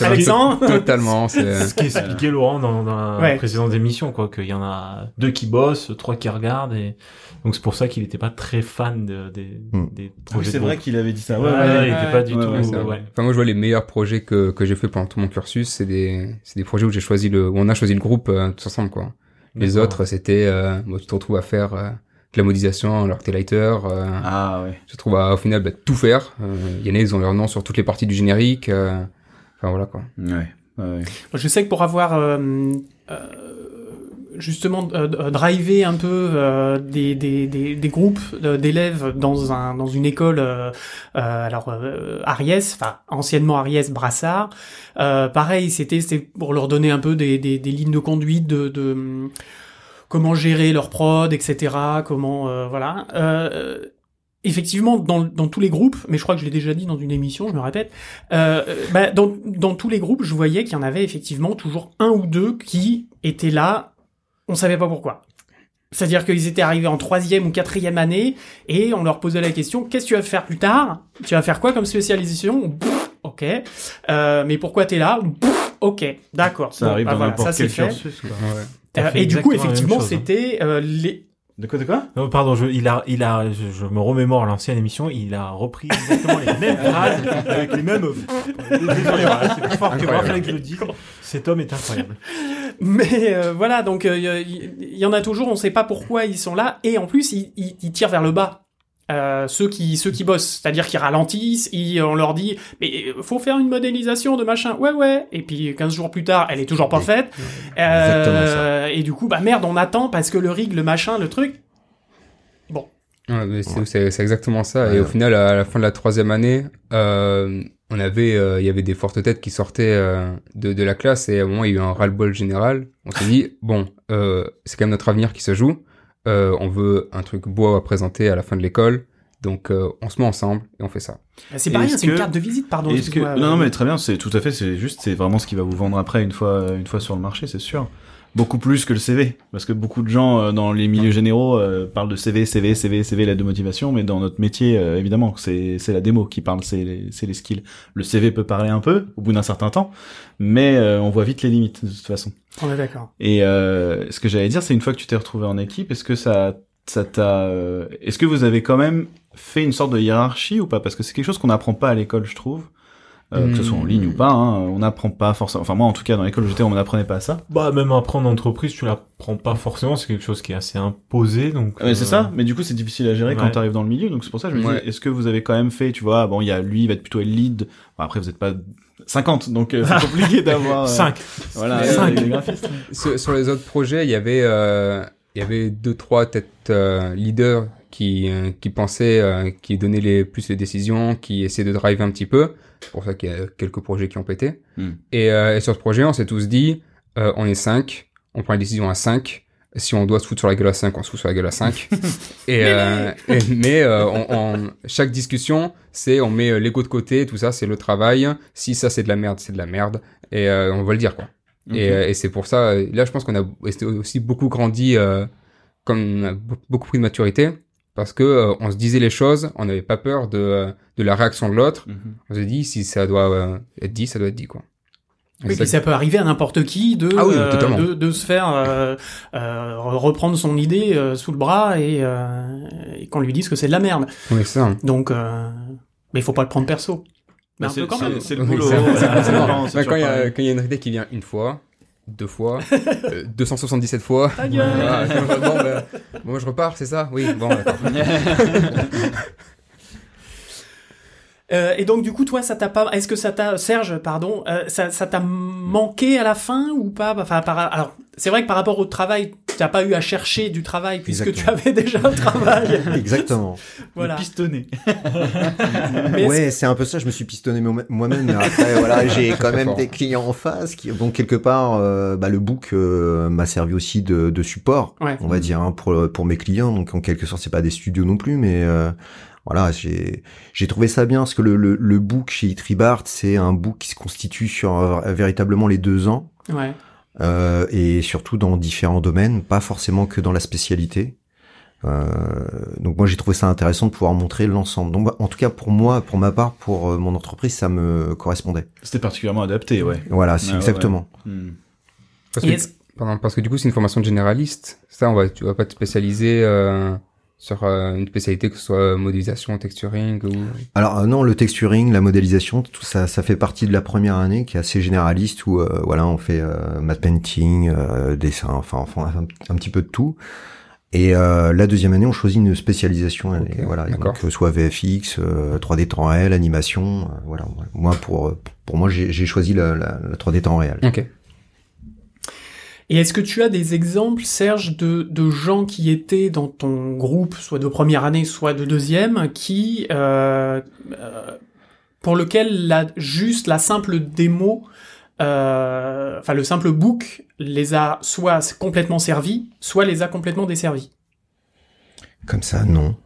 Alexandre Totalement, c'est... ce qui expliquait Laurent dans, dans la Ouais. précédente émission, quoi, qu'il y en a deux qui bossent, trois qui regardent, et donc c'est pour ça qu'il n'était pas très fan de- des, Hmm. des Ah oui, projets. c'est de vrai qu'il avait dit ça. Ouais, Ouais, ouais, ouais, il ouais. était pas du Ouais, tout. ouais, c'est vrai. ouais. Enfin, moi, je vois les meilleurs projets que, que j'ai fait pendant tout mon cursus, c'est des, c'est des projets où j'ai choisi le, où on a choisi le groupe euh, tous ensemble, quoi. Les autres, c'était, euh, moi, tu te retrouves à faire euh, de la modélisation alors que t'es lighter. Euh, Ah ouais. Tu te retrouves à, au final, bah, tout faire. Euh, Il y en a, ils ont leur nom sur toutes les parties du générique. euh, Enfin, voilà, quoi. Ouais. ouais, ouais. Je sais que pour avoir euh, euh, justement euh, euh, drivé un peu euh, des, des, des, des groupes euh, d'élèves dans un dans une école euh, euh, alors Ariès enfin anciennement Ariès Brassard. Pareil c'était pour leur donner un peu des, des, des lignes de conduite de, de comment gérer leur prod etc comment voilà. Effectivement dans, dans tous les groupes mais je crois que je l'ai déjà dit dans une émission je me répète bah, dans, dans tous les groupes, je voyais qu'il y en avait effectivement toujours un ou deux qui étaient là, on savait pas pourquoi. C'est-à-dire qu'ils étaient arrivés en troisième ou quatrième année et on leur posait la question qu'est-ce que tu vas faire plus tard? Tu vas faire quoi comme spécialisation? Pff, Ok. Euh, mais pourquoi t'es là? Pff, Ok. D'accord. Ça Bon, arrive bah dans voilà, n'importe ça c'est quel fait. cursus. Quoi. T'as Euh, fait et du coup, effectivement, hein. c'était euh, les. De quoi, de quoi? Non, pardon, je, il a, il a, je, je me remémore l'ancienne émission, il a repris exactement les mêmes phrases avec les mêmes. Désolé, voilà, c'est plus fort que moi, fallait que je le dise. Cet homme est incroyable. Mais euh, voilà, donc il y, y en a toujours, on sait pas pourquoi ils sont là, et en plus ils, ils- ils tirent vers le bas. Euh, ceux qui ceux qui bossent, c'est-à-dire qu'ils ralentissent, ils, on leur dit mais faut faire une modélisation de machin, ouais ouais, et puis 15 jours plus tard, elle est toujours pas faite, Euh, et du coup bah merde, on attend parce que le rig, le machin, le truc, Ouais, mais c'est exactement ça. Ouais, et au final, à la fin de la troisième année, euh, on avait, euh, il y avait des fortes têtes qui sortaient euh, de, de la classe et à un moment, il y a eu un ras-le-bol général. On s'est dit, bon, euh, c'est quand même notre avenir qui se joue. Euh, on veut un truc beau à présenter à la fin de l'école. Donc, euh, on se met ensemble et on fait ça. Bah, c'est pas rien, c'est une que- carte de visite, pardon. Que non, non mais très bien c'est tout à fait c'est juste c'est vraiment ce qui va vous vendre après une fois une fois sur le marché c'est sûr beaucoup plus que le CV parce que beaucoup de gens euh, dans les milieux généraux euh, parlent de CV CV CV CV lettre de motivation mais dans notre métier euh, évidemment c'est c'est la démo qui parle c'est les, c'est les skills. Le CV peut parler un peu au bout d'un certain temps mais euh, on voit vite les limites de toute façon. On est d'accord. et euh, ce que j'allais dire c'est une fois que tu t'es retrouvé en équipe est-ce que ça ça t'a euh, est-ce que vous avez quand même fait une sorte de hiérarchie ou pas? Parce que c'est quelque chose qu'on n'apprend pas à l'école je trouve euh, que ce soit en ligne ou pas, hein, on n'apprend pas forcément. Enfin moi en tout cas dans l'école où j'étais on n'apprenait pas ça. Bah même apprendre en entreprise, tu l'apprends pas forcément, c'est quelque chose qui est assez imposé, donc. Ouais, c'est euh, ça, mais du coup c'est difficile à gérer quand Ouais. tu arrives dans le milieu, donc c'est pour ça que je me disais, Ouais. est-ce que vous avez quand même fait, tu vois, bon il y a lui, il va être plutôt le lead, Bon, après vous êtes pas 50, donc euh, c'est compliqué d'avoir... euh, 5. Voilà, Mais, euh, cinq. les graphistes. sur, sur les autres projets, il y avait, euh, il y avait deux, trois peut-être euh, leaders qui, euh, qui pensaient, euh, qui donnaient les, plus les décisions, qui essayaient de driver un petit peu. C'est pour ça qu'il y a quelques projets qui ont pété. Hmm. Et, euh, et sur ce projet, on s'est tous dit, euh, on est cinq, on prend les décisions à cinq. Si on doit se foutre sur la gueule à 5, on se fout sur la gueule à 5. et, euh, et- mais euh, on, on- chaque discussion, c'est on met l'ego de côté, tout ça, c'est le travail. Si ça c'est de la merde, c'est de la merde. Et on va le dire quoi. Et, c'est pour ça, là je pense qu'on a aussi beaucoup grandi, comme on a be- beaucoup pris de maturité, parce que euh, on se disait les choses, on n'avait pas peur de, euh, de la réaction de l'autre. Mhm. On s'est dit si ça doit euh, être dit, ça doit être dit quoi. Et Oui, ça- puis ça peut arriver à n'importe qui de, Ah oui, euh, de, de se faire euh, euh, reprendre son idée euh, sous le bras et, euh, et qu'on lui dise que c'est de la merde. Oui, c'est ça. Donc, euh, mais il faut pas le prendre perso. Mais un c'est peu quand c'est- même. c'est le boulot. quand il y a une idée qui vient une fois, deux fois, euh, 277 fois. Ta gueule Voilà, bon, bah, bon, moi je repars, c'est ça? Oui, bon. Euh, et donc du coup, toi, ça t'a pas Est-ce que ça t'a Serge, pardon, euh, ça ça t'a manqué à la fin ou pas? Enfin, par... alors c'est vrai que par rapport au travail, t'as pas eu à chercher du travail puisque Exactement. tu avais déjà un travail. Exactement. voilà. Pistonné. Ouais, c'est un peu ça. Je me suis pistonné moi- moi-même, mais après, voilà, j'ai quand même fort. des clients en face. Qui, donc quelque part, euh, bah, le book euh, m'a servi aussi de, de support, Ouais. on va dire, hein, pour pour mes clients. Donc en quelque sorte, c'est pas des studios non plus, mais euh, voilà, j'ai j'ai trouvé ça bien parce que le le, le book chez Itribart, c'est un book qui se constitue sur euh, véritablement les deux ans. Ouais. Euh, et surtout dans différents domaines, pas forcément que dans la spécialité. Euh, donc moi j'ai trouvé ça intéressant de pouvoir montrer l'ensemble. Donc bah, en tout cas pour moi, pour ma part, pour euh, mon entreprise, ça me correspondait. C'était particulièrement adapté, ouais. Voilà, c'est ouais, exactement. Hmm. Parce que, pardon, parce que du coup, c'est une formation de généraliste. Ça, on va, tu vas pas te spécialiser euh, sur euh, une spécialité que ce soit modélisation, texturing ou. Alors euh, non, le texturing, la modélisation, tout ça, ça fait partie de la première année qui est assez généraliste où euh, voilà, on fait euh, matte painting, euh, dessin, enfin, enfin un, un petit peu de tout. Et euh, la deuxième année, on choisit une spécialisation. et Ok, voilà, et d'accord. donc euh, soit VFX, euh, 3D temps réel, animation. euh, voilà, moi pour euh, pour moi, j'ai choisi la, la, la 3D temps réel. Ok. Et est-ce que tu as des exemples, Serge, de, gens qui étaient dans ton groupe, soit de première année, soit de deuxième, qui, euh, euh, pour lequel la, juste la simple démo, euh, enfin le simple book, les a soit complètement servis, soit les a complètement desservis? Comme ça, non.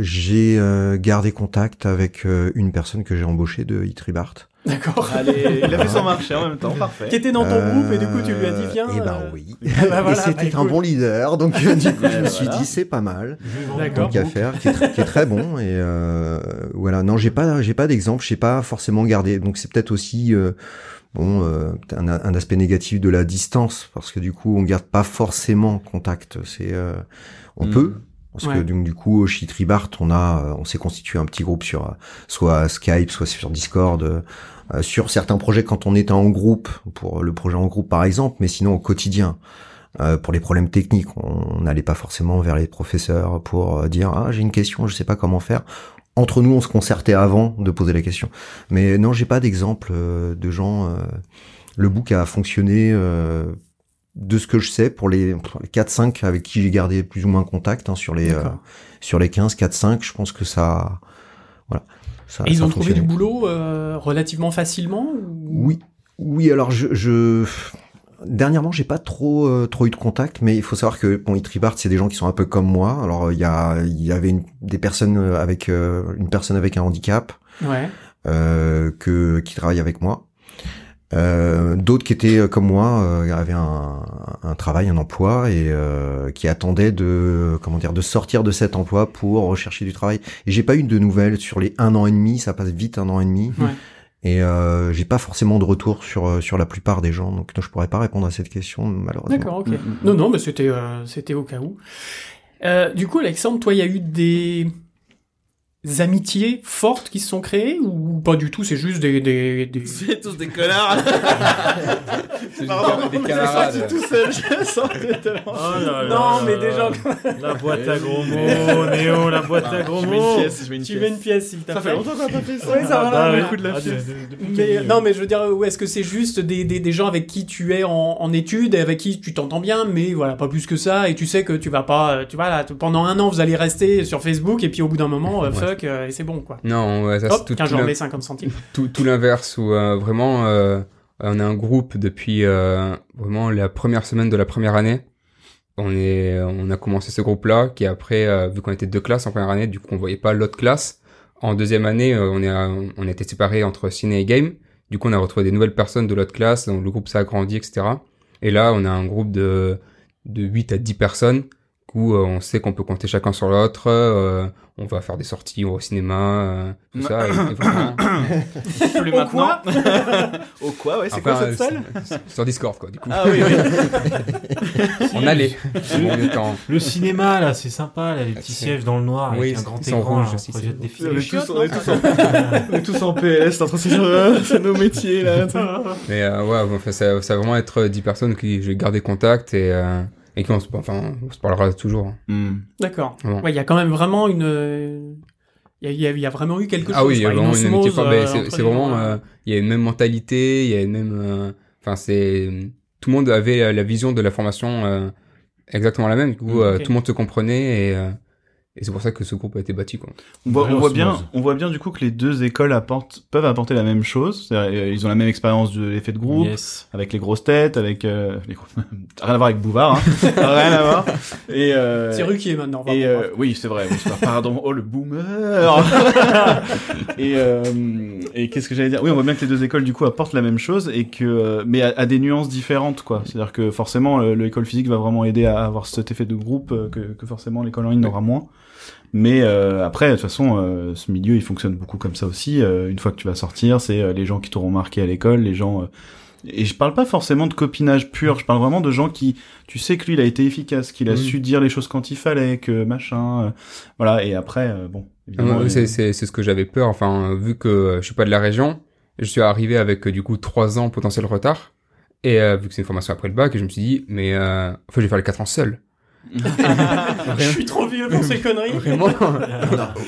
J'ai gardé contact avec une personne que j'ai embauchée de Itribart. D'accord. Allez, il a fait son marché en même temps, parfait. Qui était dans ton groupe et du coup tu lui as dit viens. Eh ben euh, oui. ah bah voilà, et c'était bah un bon leader, donc euh, du coup je me suis dit c'est pas mal. D'accord. Qu'à faire, qui est, très, qui est très bon et euh, voilà. Non, j'ai pas, j'ai pas d'exemple, j'ai pas forcément gardé. Donc c'est peut-être aussi euh, bon euh, un, un aspect négatif de la distance parce que du coup on garde pas forcément contact. C'est euh, on Mm. peut. Parce que donc, du coup, chez Tribart, on a, euh, on s'est constitué un petit groupe sur euh, soit Skype, soit sur Discord, euh, euh, sur certains projets quand on était en groupe, pour le projet en groupe par exemple, mais sinon au quotidien. Euh, pour les problèmes techniques, on n'allait pas forcément vers les professeurs pour euh, dire ah j'ai une question, je sais pas comment faire. Entre nous, on se concertait avant de poser la question. Mais non, j'ai pas d'exemple euh, de gens. euh, le book a fonctionné euh, de ce que je sais pour les, les 4-5 avec qui j'ai gardé plus ou moins contact hein, sur les euh, sur les 15 4-5 je pense que ça voilà ça, Et ils ça ont trouvé du boulot euh, relativement facilement ou... oui. Oui alors je, je... dernièrement j'ai pas trop euh, trop eu de contact mais il faut savoir que bon Itribart c'est des gens qui sont un peu comme moi. Alors il y a il y avait une, des personnes euh, avec euh, une personne avec un handicap Ouais. euh, que qui travaille avec moi Euh, D'autres qui étaient euh, comme moi, euh, avaient un, un travail, un emploi et euh, qui attendaient de comment dire de sortir de cet emploi pour rechercher du travail. Et j'ai pas eu de nouvelles sur les un an et demi. Ça passe vite un an et demi. Ouais. Et euh, j'ai pas forcément de retour sur euh, sur la plupart des gens. Donc je pourrais pas répondre à cette question malheureusement. D'accord, ok. Mm, mm, Non, non, mais c'était euh, c'était au cas où. Euh, du coup, Alexandre, toi, il y a eu des amitiés fortes qui se sont créées ou pas du tout C'est juste des des, des... C'est tous des connards. C'est Pardon, des tout seul, je tellement. Oh là là Non, mais là des gens. La boîte à gros mots, Néo, la boîte à gros Je mets une mots. pièce, je mets une Tu veux pièce. une pièce, s'il t'a Ça fait longtemps qu'on a pas fait ça. Oui, ça va, Ah, mais- ouais. coup de la Ah, pièce. non, mais je veux dire, où est-ce que c'est juste des, des, des gens avec qui tu es en, en études et avec qui tu t'entends bien, mais voilà, pas plus que ça, et tu sais que tu vas pas, tu vois, là, pendant un an, vous allez rester sur Facebook, et puis au bout d'un moment, euh, fuck, euh, et c'est bon, quoi. Non, ouais, ça c'est Hop, tout, qu'un tout jour l'in- met 50 centimes. tout, tout l'inverse où euh, vraiment euh, on a un groupe depuis euh, vraiment la première semaine de la première année. On est, on a commencé ce groupe-là qui après, vu qu'on était deux classes en première année, du coup on voyait pas l'autre classe. En deuxième année, on est, on était séparés entre ciné et game. Du coup, on a retrouvé des nouvelles personnes de l'autre classe, donc le groupe s'est agrandi, etc. Et là, on a un groupe de de 8 à 10 personnes où euh, on sait qu'on peut compter chacun sur l'autre. euh, on va faire des sorties, au cinéma, euh, tout ça. Et, et vraiment, Plus Au maintenant. Au quoi, ouais, c'est quoi cette salle Sur Discord, quoi, du coup. Ah oui, oui. On allait. Bon, le temps. Le cinéma, là, c'est sympa, là, les petits c'est- sièges dans le noir Oui, avec un grand écran, là, défilé. On est chiottes, tous- on est tous en- on est tous en PS, t'es en train de se dire, c'est nos métiers, là. Mais euh, ouais, bon, enfin, ça, ça va vraiment être 10 personnes qui j'ai gardé contact et, euh, et qui on se, enfin, on se parlera toujours. Hmm. D'accord. Ouais, il y a quand même vraiment une, il y a, y y vraiment eu quelque chose. Ah oui, il y a vraiment une amitié forte. euh, C'est vraiment, euh, il y a une même mentalité, il y a une même, euh, enfin, c'est, tout le monde avait la, vision de la formation euh, exactement la même. Du coup, euh, Ok. tout le monde se comprenait et, euh, et c'est pour ça que ce groupe a été bâti, quoi. On voit, on voit bien, on voit bien du coup que les deux écoles apportent, peuvent apporter la même chose. C'est-à-dire, euh, Ils ont la même expérience de l'effet de groupe, Yes. avec les grosses têtes, avec euh, les grosses... rien à voir avec Bouvard, hein. rien à voir. Et euh, C'est Ruquier maintenant. et vraiment. euh, oui, c'est vrai. Pardon. Oh le boomer. et euh, et qu'est-ce que j'allais dire? Oui, on voit bien que les deux écoles du coup apportent la même chose et que euh, mais à, à des nuances différentes quoi. C'est-à-dire que forcément le- l'école physique va vraiment aider à avoir cet effet de groupe que, que forcément l'école en ligne n'aura moins. Mais euh, après, de toute façon, euh, ce milieu, il fonctionne beaucoup comme ça aussi. Euh, une fois que tu vas sortir, c'est euh, les gens qui t'auront marqué à l'école, les gens. euh, et je parle pas forcément de copinage pur. Je parle vraiment de gens qui, tu sais que lui, il a été efficace, qu'il a su dire les choses quand il fallait, que machin. euh, voilà. Et après, bon. c'est ce que j'avais peur. Enfin, vu que je suis pas de la région, je suis arrivé avec du coup trois ans potentiel retard. Et euh, vu que c'est une formation après le bac, je me suis dit, mais euh, en fait, je vais faire les quatre ans seul. Je suis trop vieux pour ces conneries. Vraiment.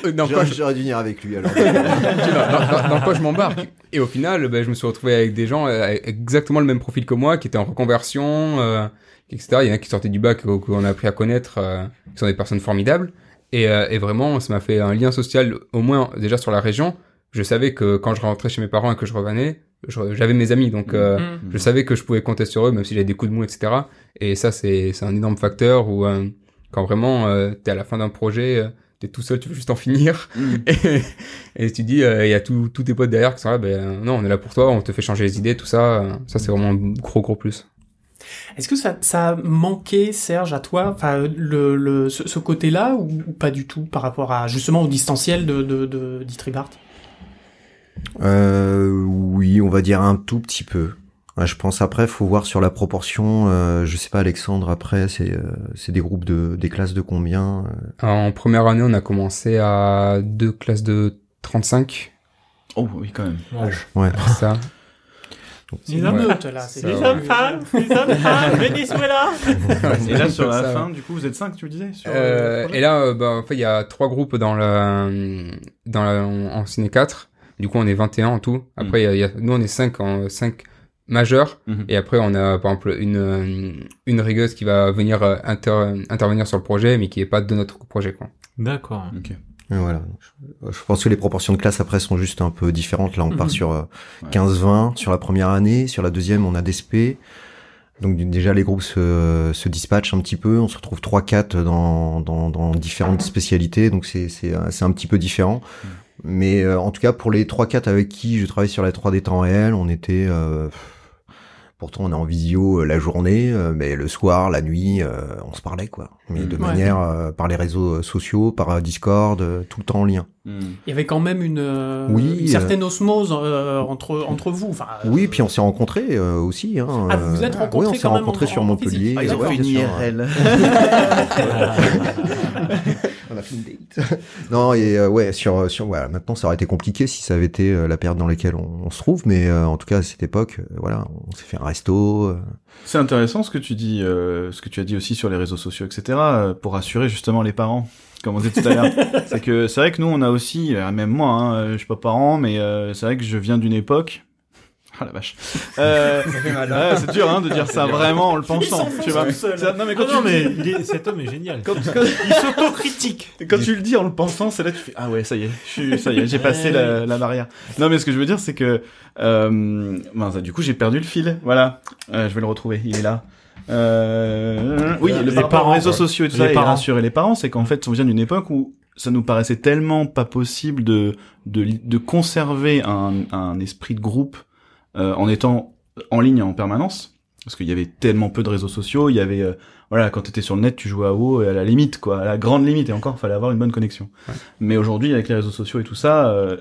Euh, dans, quoi J'aurais je, j'aurais dû venir avec lui alors. dans, dans- dans quoi je m'embarque? Et au final, ben, je me suis retrouvé avec des gens euh, avec exactement le même profil que moi, qui étaient en reconversion, euh, etc. Il y en a qui sortaient du bac, euh, qu'on a appris à connaître, euh, qui sont des personnes formidables. Et, euh, et vraiment, ça m'a fait un lien social, au moins déjà sur la région. Je savais que quand je rentrais chez mes parents et que je revenais, j'avais mes amis, donc euh, Mm. je savais que je pouvais compter sur eux, même si j'avais des coups de mou, etc. Et ça, c'est c'est un énorme facteur où euh, quand vraiment euh, t'es à la fin d'un projet, euh, t'es tout seul, tu veux juste en finir, Mm. et, et tu dis, euh, il y a tous tous tes potes derrière qui sont là, ben euh, non, on est là pour toi, on te fait changer les idées, tout ça. euh, ça, c'est vraiment un gros gros plus. Est-ce que ça, ça a manqué, Serge, à toi, enfin, le, le, ce, ce côté-là, ou, ou pas du tout, par rapport à, justement, au distanciel de, de, de, d'Itribart? Euh, oui, on va dire un tout petit peu. Ouais, je pense après, faut voir sur la proportion. Euh, je sais pas, Alexandre. Après, c'est euh, c'est des groupes de des classes de combien euh, En première année, on a commencé à deux classes de 35, Oh oui, quand même. Ouais. ça. Les Ouais. émeutes, là. C'est Ça, les ouais. hommes femmes, les hommes femmes, Venezuela Et là, sur la Ça, fin, du coup, vous êtes cinq, tu me disais sur, Euh, et là, bah, en fait, il y a trois groupes dans le, dans la, en, en ciné 4. Du coup, on est 21 en tout. Après, il y a- il y a, nous, on est 5 en, 5 majeurs. Mhm. Et après, on a, par exemple, une, euh, une rigueuse qui va venir euh, inter, intervenir sur le projet, mais qui est pas de notre projet, quoi. D'accord. Ok. Et Voilà. Je, pense que les proportions de classe après sont juste un peu différentes. Là, on part Mhm. sur euh, Ouais. 15-20 sur la première année. Sur la deuxième, on a des SP. Donc déjà, les groupes se, se dispatchent un petit peu. On se retrouve 3-4 dans, dans, dans différentes spécialités. Donc c'est c'est euh, c'est un petit peu différent. Mais euh, en tout cas, pour les 3-4 avec qui je travaille sur la 3D temps réel, on était... Euh, Pourtant, on est en visio euh, la journée, mais le soir, la nuit, euh, on se parlait, quoi. Mais de Mm. Ouais. manière euh, par les réseaux sociaux, par Discord, euh, tout le temps en lien. Hmm. Il y avait quand même une, euh, Oui, une certaine osmose euh, entre, entre vous. Enfin, euh, Oui, puis on s'est rencontrés euh, aussi. Hein, Ah, vous vous êtes euh, rencontrés Oui, on s'est rencontrés en- sur en Montpellier. Ah, ils ont une. IRL. Une date. non, et euh, ouais, sur, sur, voilà, maintenant ça aurait été compliqué si ça avait été euh, la période dans laquelle on, on se trouve, mais euh, en tout cas à cette époque, euh, voilà, on s'est fait un resto. euh, C'est intéressant ce que tu dis, euh, ce que tu as dit aussi sur les réseaux sociaux, etc. euh, pour rassurer justement les parents, comme on disait tout à l'heure. c'est que c'est vrai que nous on a aussi, euh, même moi, hein, je suis pas parent, mais euh, c'est vrai que je viens d'une époque. Ah la vache. Euh, ouais, c'est dur hein, de dire ça vraiment en le pensant, tu vois. tout seul. C'est- Non mais quand Ah tu non, le mais dis- cet homme est génial. quand, quand- Il s'autocritique. quand tu le dis en le pensant, c'est là que tu fais ah ouais ça y est, je suis ça y est, j'ai passé la, la barrière. Non mais ce que je veux dire c'est que euh, mince, du coup j'ai perdu le fil. Voilà, Euh, je vais le retrouver, il est là. Euh, oui, Les le par rapport parents, aux réseaux quoi. sociaux et tout Les ça, et parents. rassurer les parents, c'est qu'en fait on vient d'une époque où ça nous paraissait tellement pas possible de de, de conserver un, un esprit de groupe euh, en étant en ligne en permanence parce qu'il y avait tellement peu de réseaux sociaux, il y avait euh, voilà, quand t'étais sur le net, tu jouais à WoW et à la limite quoi, à la grande limite et encore fallait avoir une bonne connexion. Ouais. Mais aujourd'hui avec les réseaux sociaux et tout ça, euh,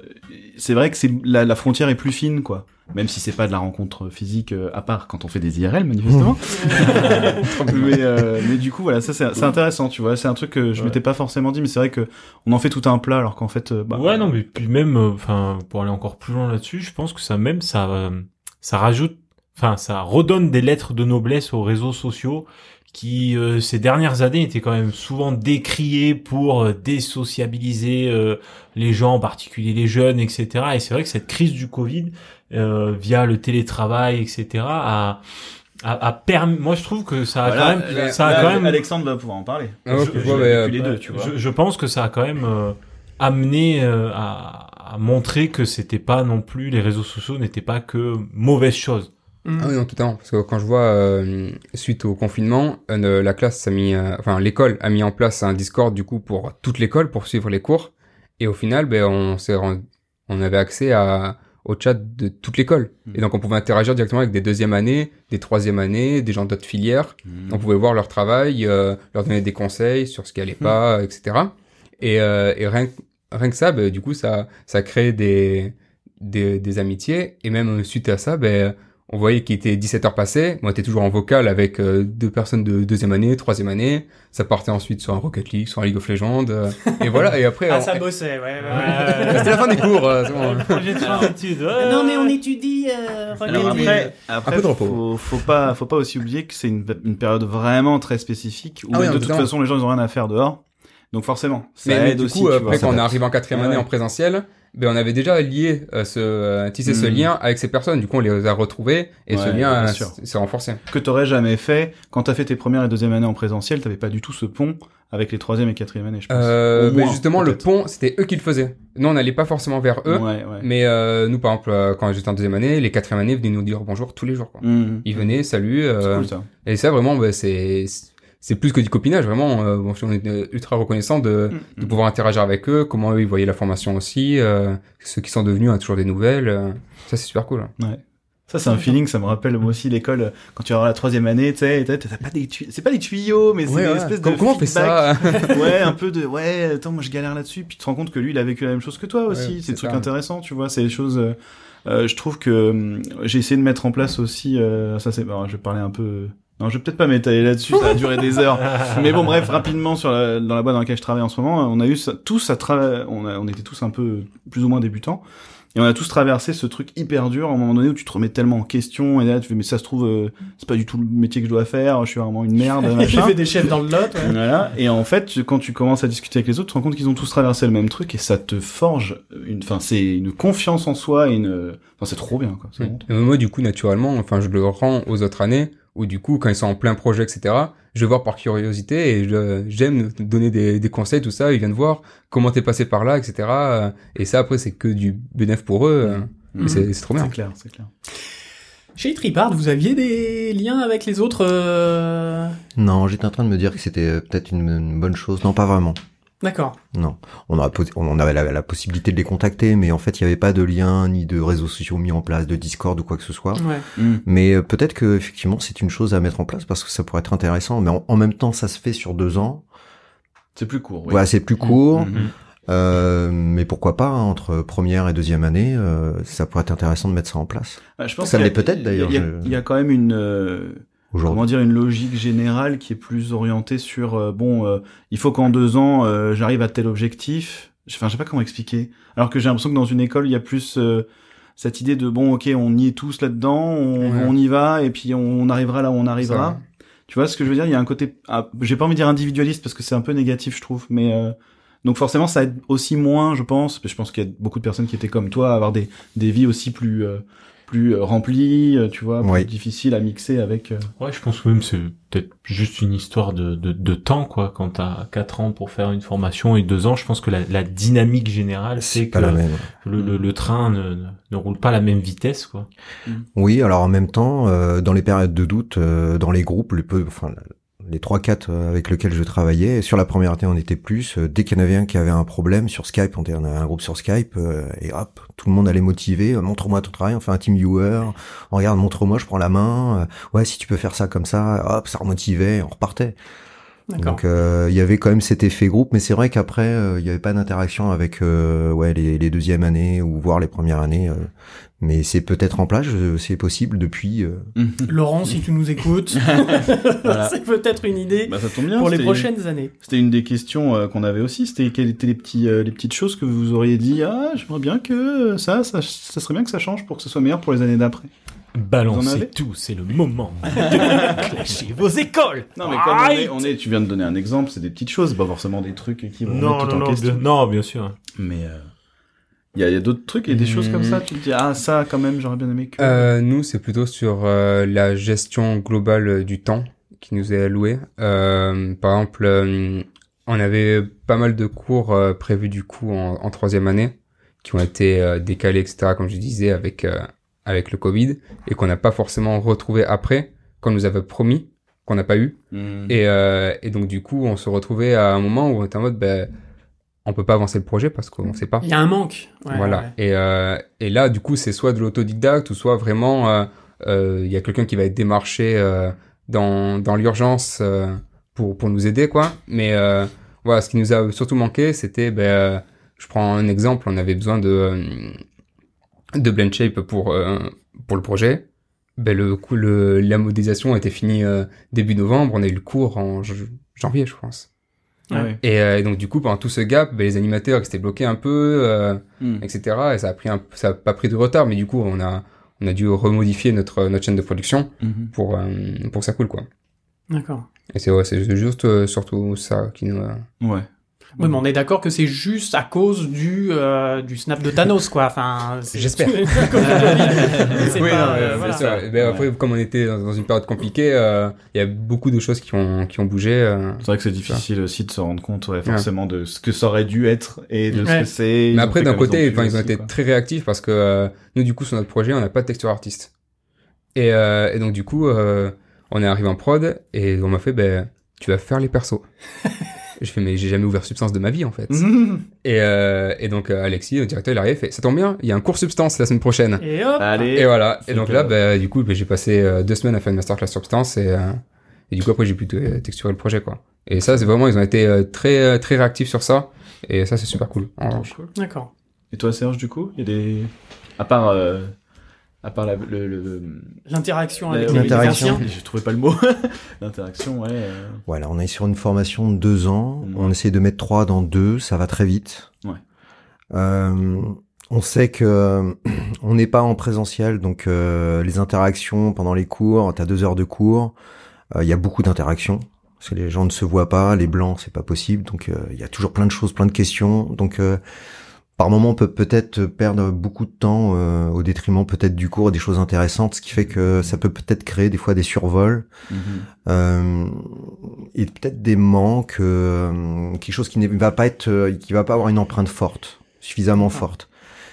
c'est vrai que c'est la, la frontière est plus fine quoi. Même si c'est pas de la rencontre physique euh, à part quand on fait des IRL manifestement. mais euh, mais du coup voilà, ça c'est c'est intéressant, tu vois, c'est un truc que je Ouais. m'étais pas forcément dit mais c'est vrai que on en fait tout un plat alors qu'en fait euh, bah, ouais, non, mais puis même, euh, enfin, pour aller encore plus loin là-dessus, je pense que ça même, ça, euh, ça rajoute, enfin, ça redonne des lettres de noblesse aux réseaux sociaux qui, euh, ces dernières années, étaient quand même souvent décriés pour euh, désociabiliser euh, les gens, en particulier les jeunes, etc. Et c'est vrai que cette crise du Covid, via le télétravail, etc., a, a, a permis. Moi, je trouve que ça a voilà, quand même, là, ça a là, quand même Alexandre va pouvoir en parler. Ah je euh, deux, tu vois. pense que ça a quand même euh, amené euh, à, à montrer que c'était pas non plus les réseaux sociaux n'étaient pas que mauvaises choses. Mm. Ah oui, non, totalement. Parce que quand je vois, euh, suite au confinement, euh, la classe a mis, euh, enfin, l'école a mis en place un Discord, du coup, pour toute l'école, pour suivre les cours. Et au final, ben, on s'est rend- on avait accès à, au chat de toute l'école. Mhm. Et donc, on pouvait interagir directement avec des deuxième années, des troisième années, des gens d'autres filières. On pouvait voir leur travail, euh, leur donner des conseils sur ce qui allait pas, etc. Et, euh, et rien, rien que ça, ben, du coup, ça, ça crée des, des, des amitiés. Et même suite à ça, ben, on voyait qu'il était 17 heures passées. Moi, j'étais toujours en vocal avec euh, deux personnes de deuxième année, troisième année. Ça partait ensuite sur un Rocket League, sur un League of Legends. euh, et voilà. Et après, Ah, on- ça bossait, ouais. ouais, c'était la fin des cours. euh, c'est bon. projet de ouais. Non, mais on étudie. Euh, Alors regardez. après, après peu de repos. faut, faut pas, faut pas aussi oublier que c'est une, une période vraiment très spécifique où Ah oui, de toute façon les gens ils ont rien à faire dehors. Donc forcément, ça Mais, mais aide du aussi. coup, tu après, vois. quand on arrive en quatrième Ouais. année en présentiel, ben, on avait déjà lié euh, ce, euh, tissé ce Mhm. lien avec ces personnes. Du coup, on les a retrouvés et ce lien euh, s'est renforcé. que t'aurais jamais fait quand t'as fait tes premières et deuxième années en présentiel, t'avais pas du tout ce pont avec les troisième et quatrième années, je pense. Euh, mais moins, justement, le pont, c'était eux qui le faisaient. Nous, on n'allait pas forcément vers eux. Ouais, ouais. Mais euh, nous, par exemple, quand j'étais en deuxième année, les quatrième années venaient nous dire bonjour tous les jours. Quoi. Mhm. Ils venaient, salut. Euh, cool ça. Et ça, vraiment, bah, c'est c'est plus que du copinage. Vraiment, euh, bon, on est euh, ultra reconnaissant de, de Mhm. pouvoir interagir avec eux, comment eux, ils voyaient la formation aussi, euh, ceux qui sont devenus, hein, toujours des nouvelles. euh, ça, c'est super cool. Ça, c'est un feeling, ça me rappelle moi aussi l'école, quand tu vas avoir la troisième année, tu sais, t'as pas des tuyaux, c'est pas des tuyaux, mais c'est Ouais, une ouais. espèce de Comment, on fait feedback. ça ouais, un peu de, ouais, attends, moi je galère là-dessus, puis tu te rends compte que lui, il a vécu la même chose que toi aussi. Ouais, c'est des trucs ça. intéressants, tu vois, c'est des choses, euh, je trouve que j'ai essayé de mettre en place aussi, euh, ça c'est, bon, je vais parler un peu, non, je vais peut-être pas m'étaler là-dessus, ça a duré des heures. Mais bon, bref, rapidement sur la- dans la boîte dans laquelle je travaille en ce moment, on a eu ça- tous à tra- on, a- on était tous un peu plus ou moins débutants. Et on a tous traversé ce truc hyper dur à un moment donné où tu te remets tellement en question et là tu fais mais ça se trouve euh, c'est pas du tout le métier que je dois faire, je suis vraiment une merde. J'ai machin. fait des chefs dans le lot. ouais. Voilà. Et en fait, tu- quand tu commences à discuter avec les autres, tu te rends compte qu'ils ont tous traversé le même truc et ça te forge une, enfin, c'est une confiance en soi et une, enfin, c'est trop bien, quoi. Et moi, du coup, naturellement, enfin, je le rends aux autres années, où du coup, quand ils sont en plein projet, etc., je vais voir par curiosité et je- j'aime donner des, des conseils, tout ça. Ils viennent voir comment t'es passé par là, etc. euh, Et ça, après, c'est que du bénéf pour eux. euh, Mhm. et C'est trop bien. C'est clair, c'est clair. Chez Tripart, vous aviez des liens avec les autres euh, Non, j'étais en train de me dire que c'était euh, peut-être une, une bonne chose. Non, pas vraiment. D'accord. Non, on, a, on avait la, la, possibilité de les contacter, mais en fait, il n'y avait pas de lien ni de réseaux sociaux mis en place, de Discord ou quoi que ce soit. Ouais. Mm. Mais euh, peut-être que effectivement, c'est une chose à mettre en place parce que ça pourrait être intéressant. Mais en, en même temps, ça se fait sur deux ans. C'est plus court. Oui. Voilà, c'est plus court. Mhm. Euh, mais pourquoi pas hein, entre première et deuxième année, euh, ça pourrait être intéressant de mettre ça en place. Ah, je pense Ça l'est peut-être, d'ailleurs, Il y je- y, a quand même une euh, Aujourd'hui, comment dire une logique générale qui est plus orientée sur euh, bon, euh, il faut qu'en deux ans euh, j'arrive à tel objectif. Enfin, je sais pas comment expliquer. Alors que j'ai l'impression que dans une école, il y a plus euh, cette idée de bon, ok, on y est tous là-dedans, on, Ouais. on y va et puis on arrivera là où on arrivera. Tu vois ce que je veux dire? Il y a un côté, ah, j'ai pas envie de dire individualiste parce que c'est un peu négatif, je trouve, mais euh, donc forcément ça aide aussi moins, je pense. Je pense qu'il y a beaucoup de personnes qui étaient comme toi, à avoir des des vies aussi plus euh, plus euh, remplies, euh, tu vois, plus Oui. difficiles à mixer avec. euh, Ouais, je pense que même c'est peut-être juste une histoire de, de, de temps, quoi. Quand t'as 4 ans pour faire une formation et 2 ans, je pense que la, la dynamique générale, c'est que pas la même. le, le, le train ne, ne, ne roule pas à la même vitesse, quoi. Oui, alors en même temps, euh, dans les périodes de doute, euh, dans les groupes, les peu, enfin les trois quatre euh, avec lesquels je travaillais, sur la première année on était plus. euh, dès qu'il y en avait un qui avait un problème sur Skype, on avait un groupe sur Skype euh, et hop, tout le monde allait motiver. montre-moi ton travail, on fait un team viewer. On regarde, montre-moi, je prends la main. ouais, si tu peux faire ça comme ça, hop, ça remotivait, on repartait. Donc euh, il y avait quand même cet effet groupe, mais c'est vrai qu'après euh, il n'y avait pas d'interaction avec euh, ouais les, les deuxièmes années ou voire les premières années. euh, mais c'est peut-être en place, je- c'est possible depuis. euh, Laurent, si tu nous écoutes, Voilà. c'est peut-être une idée Bah ça tombe bien. pour les prochaines années. C'était une des questions euh, qu'on avait aussi. C'était quelles étaient les petits euh, les petites choses que vous auriez dit ah j'aimerais bien que ça, ça ça serait bien que ça change pour que ce soit meilleur pour les années d'après. Balancez tout, c'est le moment de clasher vos écoles. Non mais comme on est, on est, tu viens de donner un exemple, c'est des petites choses, pas forcément des trucs qui vont Non, mettre tout non, en non, question. bien, non, bien sûr. Mais euh, il y a, il y a d'autres trucs et des choses comme ça. Tu te dis ah ça quand même j'aurais bien aimé que. Euh, nous, c'est plutôt sur euh, la gestion globale euh, du temps qui nous est alloué. Euh, par exemple, euh, on avait pas mal de cours euh, prévus du coup en, en troisième année qui ont été euh, décalés, etc. Comme je disais avec euh, avec le Covid et qu'on n'a pas forcément retrouvé après qu'on nous avait promis qu'on n'a pas eu. Et, euh, et donc du coup, on se retrouvait à un moment où on était en mode, ben, on peut pas avancer le projet parce qu'on sait pas. Il y a un manque. Ouais, voilà. ouais. Et, euh, et là, du coup, c'est soit de l'autodidacte ou soit vraiment, euh, euh, il y a quelqu'un qui va être démarché euh, dans, dans l'urgence euh, pour, pour nous aider, quoi. Mais euh, voilà, ce qui nous a surtout manqué, c'était, ben, euh, je prends un exemple, on avait besoin de, euh, de blend shape pour, euh, pour le projet. Ben, le coup, le, la modélisation était finie euh, début novembre, on a eu le cours en janvier, je pense. Ah ouais. Et, euh, et donc du coup, pendant tout ce gap, ben, les animateurs ils étaient bloqués un peu, euh, Mhm. etc. Et ça a pris un, ça a pas pris de retard, mais du coup, on a, on a dû remodifier notre, notre chaîne de production Mhm. pour, euh, pour que ça coule, quoi. D'accord. Et c'est, ouais, c'est juste euh, surtout ça qui nous. euh, Ouais. Oui, mais on est d'accord que c'est juste à cause du, euh, du snap de Thanos, quoi. Enfin, J'espère. Oui, pas, non, mais euh, c'est voilà. ça. Et ben, après, comme on était dans, une période compliquée, euh, il y a beaucoup de choses qui ont, qui ont bougé. euh. C'est vrai que c'est difficile aussi de se rendre compte, ouais, forcément, de ce que ça aurait dû être et de ce que c'est. Mais après, d'un côté, ils ont aussi, été quoi. très réactifs parce que euh, nous, du coup, sur notre projet, on n'a pas de texture artiste. Et, euh, et donc, du coup, euh, on est arrivé en prod et on m'a fait, ben, tu vas faire les persos. je fais, mais j'ai jamais ouvert Substance de ma vie, en fait. Et, euh, et donc, euh, Alexis, le directeur, il arrive, il fait, ça tombe bien, il y a un cours Substance la semaine prochaine. Et hop. Allez. Et voilà. Et donc que- là, ben, du coup, ben, j'ai passé euh, deux semaines à faire une masterclass Substance et, euh, et du coup, après, j'ai pu texturer le projet, quoi. Et ça, c'est vraiment, ils ont été euh, très, très réactifs sur ça. Et ça, c'est super cool. D'accord. Et toi, Serge, du coup, il y a des. À part. euh, À part la, le. le... L'interaction la- avec les L'interaction. J'ai trouvé pas le mot. L'interaction, ouais. euh, Voilà, on est sur une formation de deux ans. Mhm. On essaie de mettre trois dans deux, ça va très vite. Ouais. Euh, on sait que euh, on n'est pas en présentiel, donc euh, les interactions pendant les cours, t'as deux heures de cours, euh, il y a beaucoup d'interactions. Parce que les gens ne se voient pas, les blancs c'est pas possible, donc euh, il y a toujours plein de choses, plein de questions. Donc euh, par moment on peut peut-être perdre beaucoup de temps euh, au détriment peut-être du cours et des choses intéressantes, ce qui fait que ça peut peut-être créer des fois des survols. mhm. Euh, et peut-être des manques, euh, quelque chose qui ne va pas être, euh, qui va pas avoir une empreinte forte, suffisamment D'accord. forte.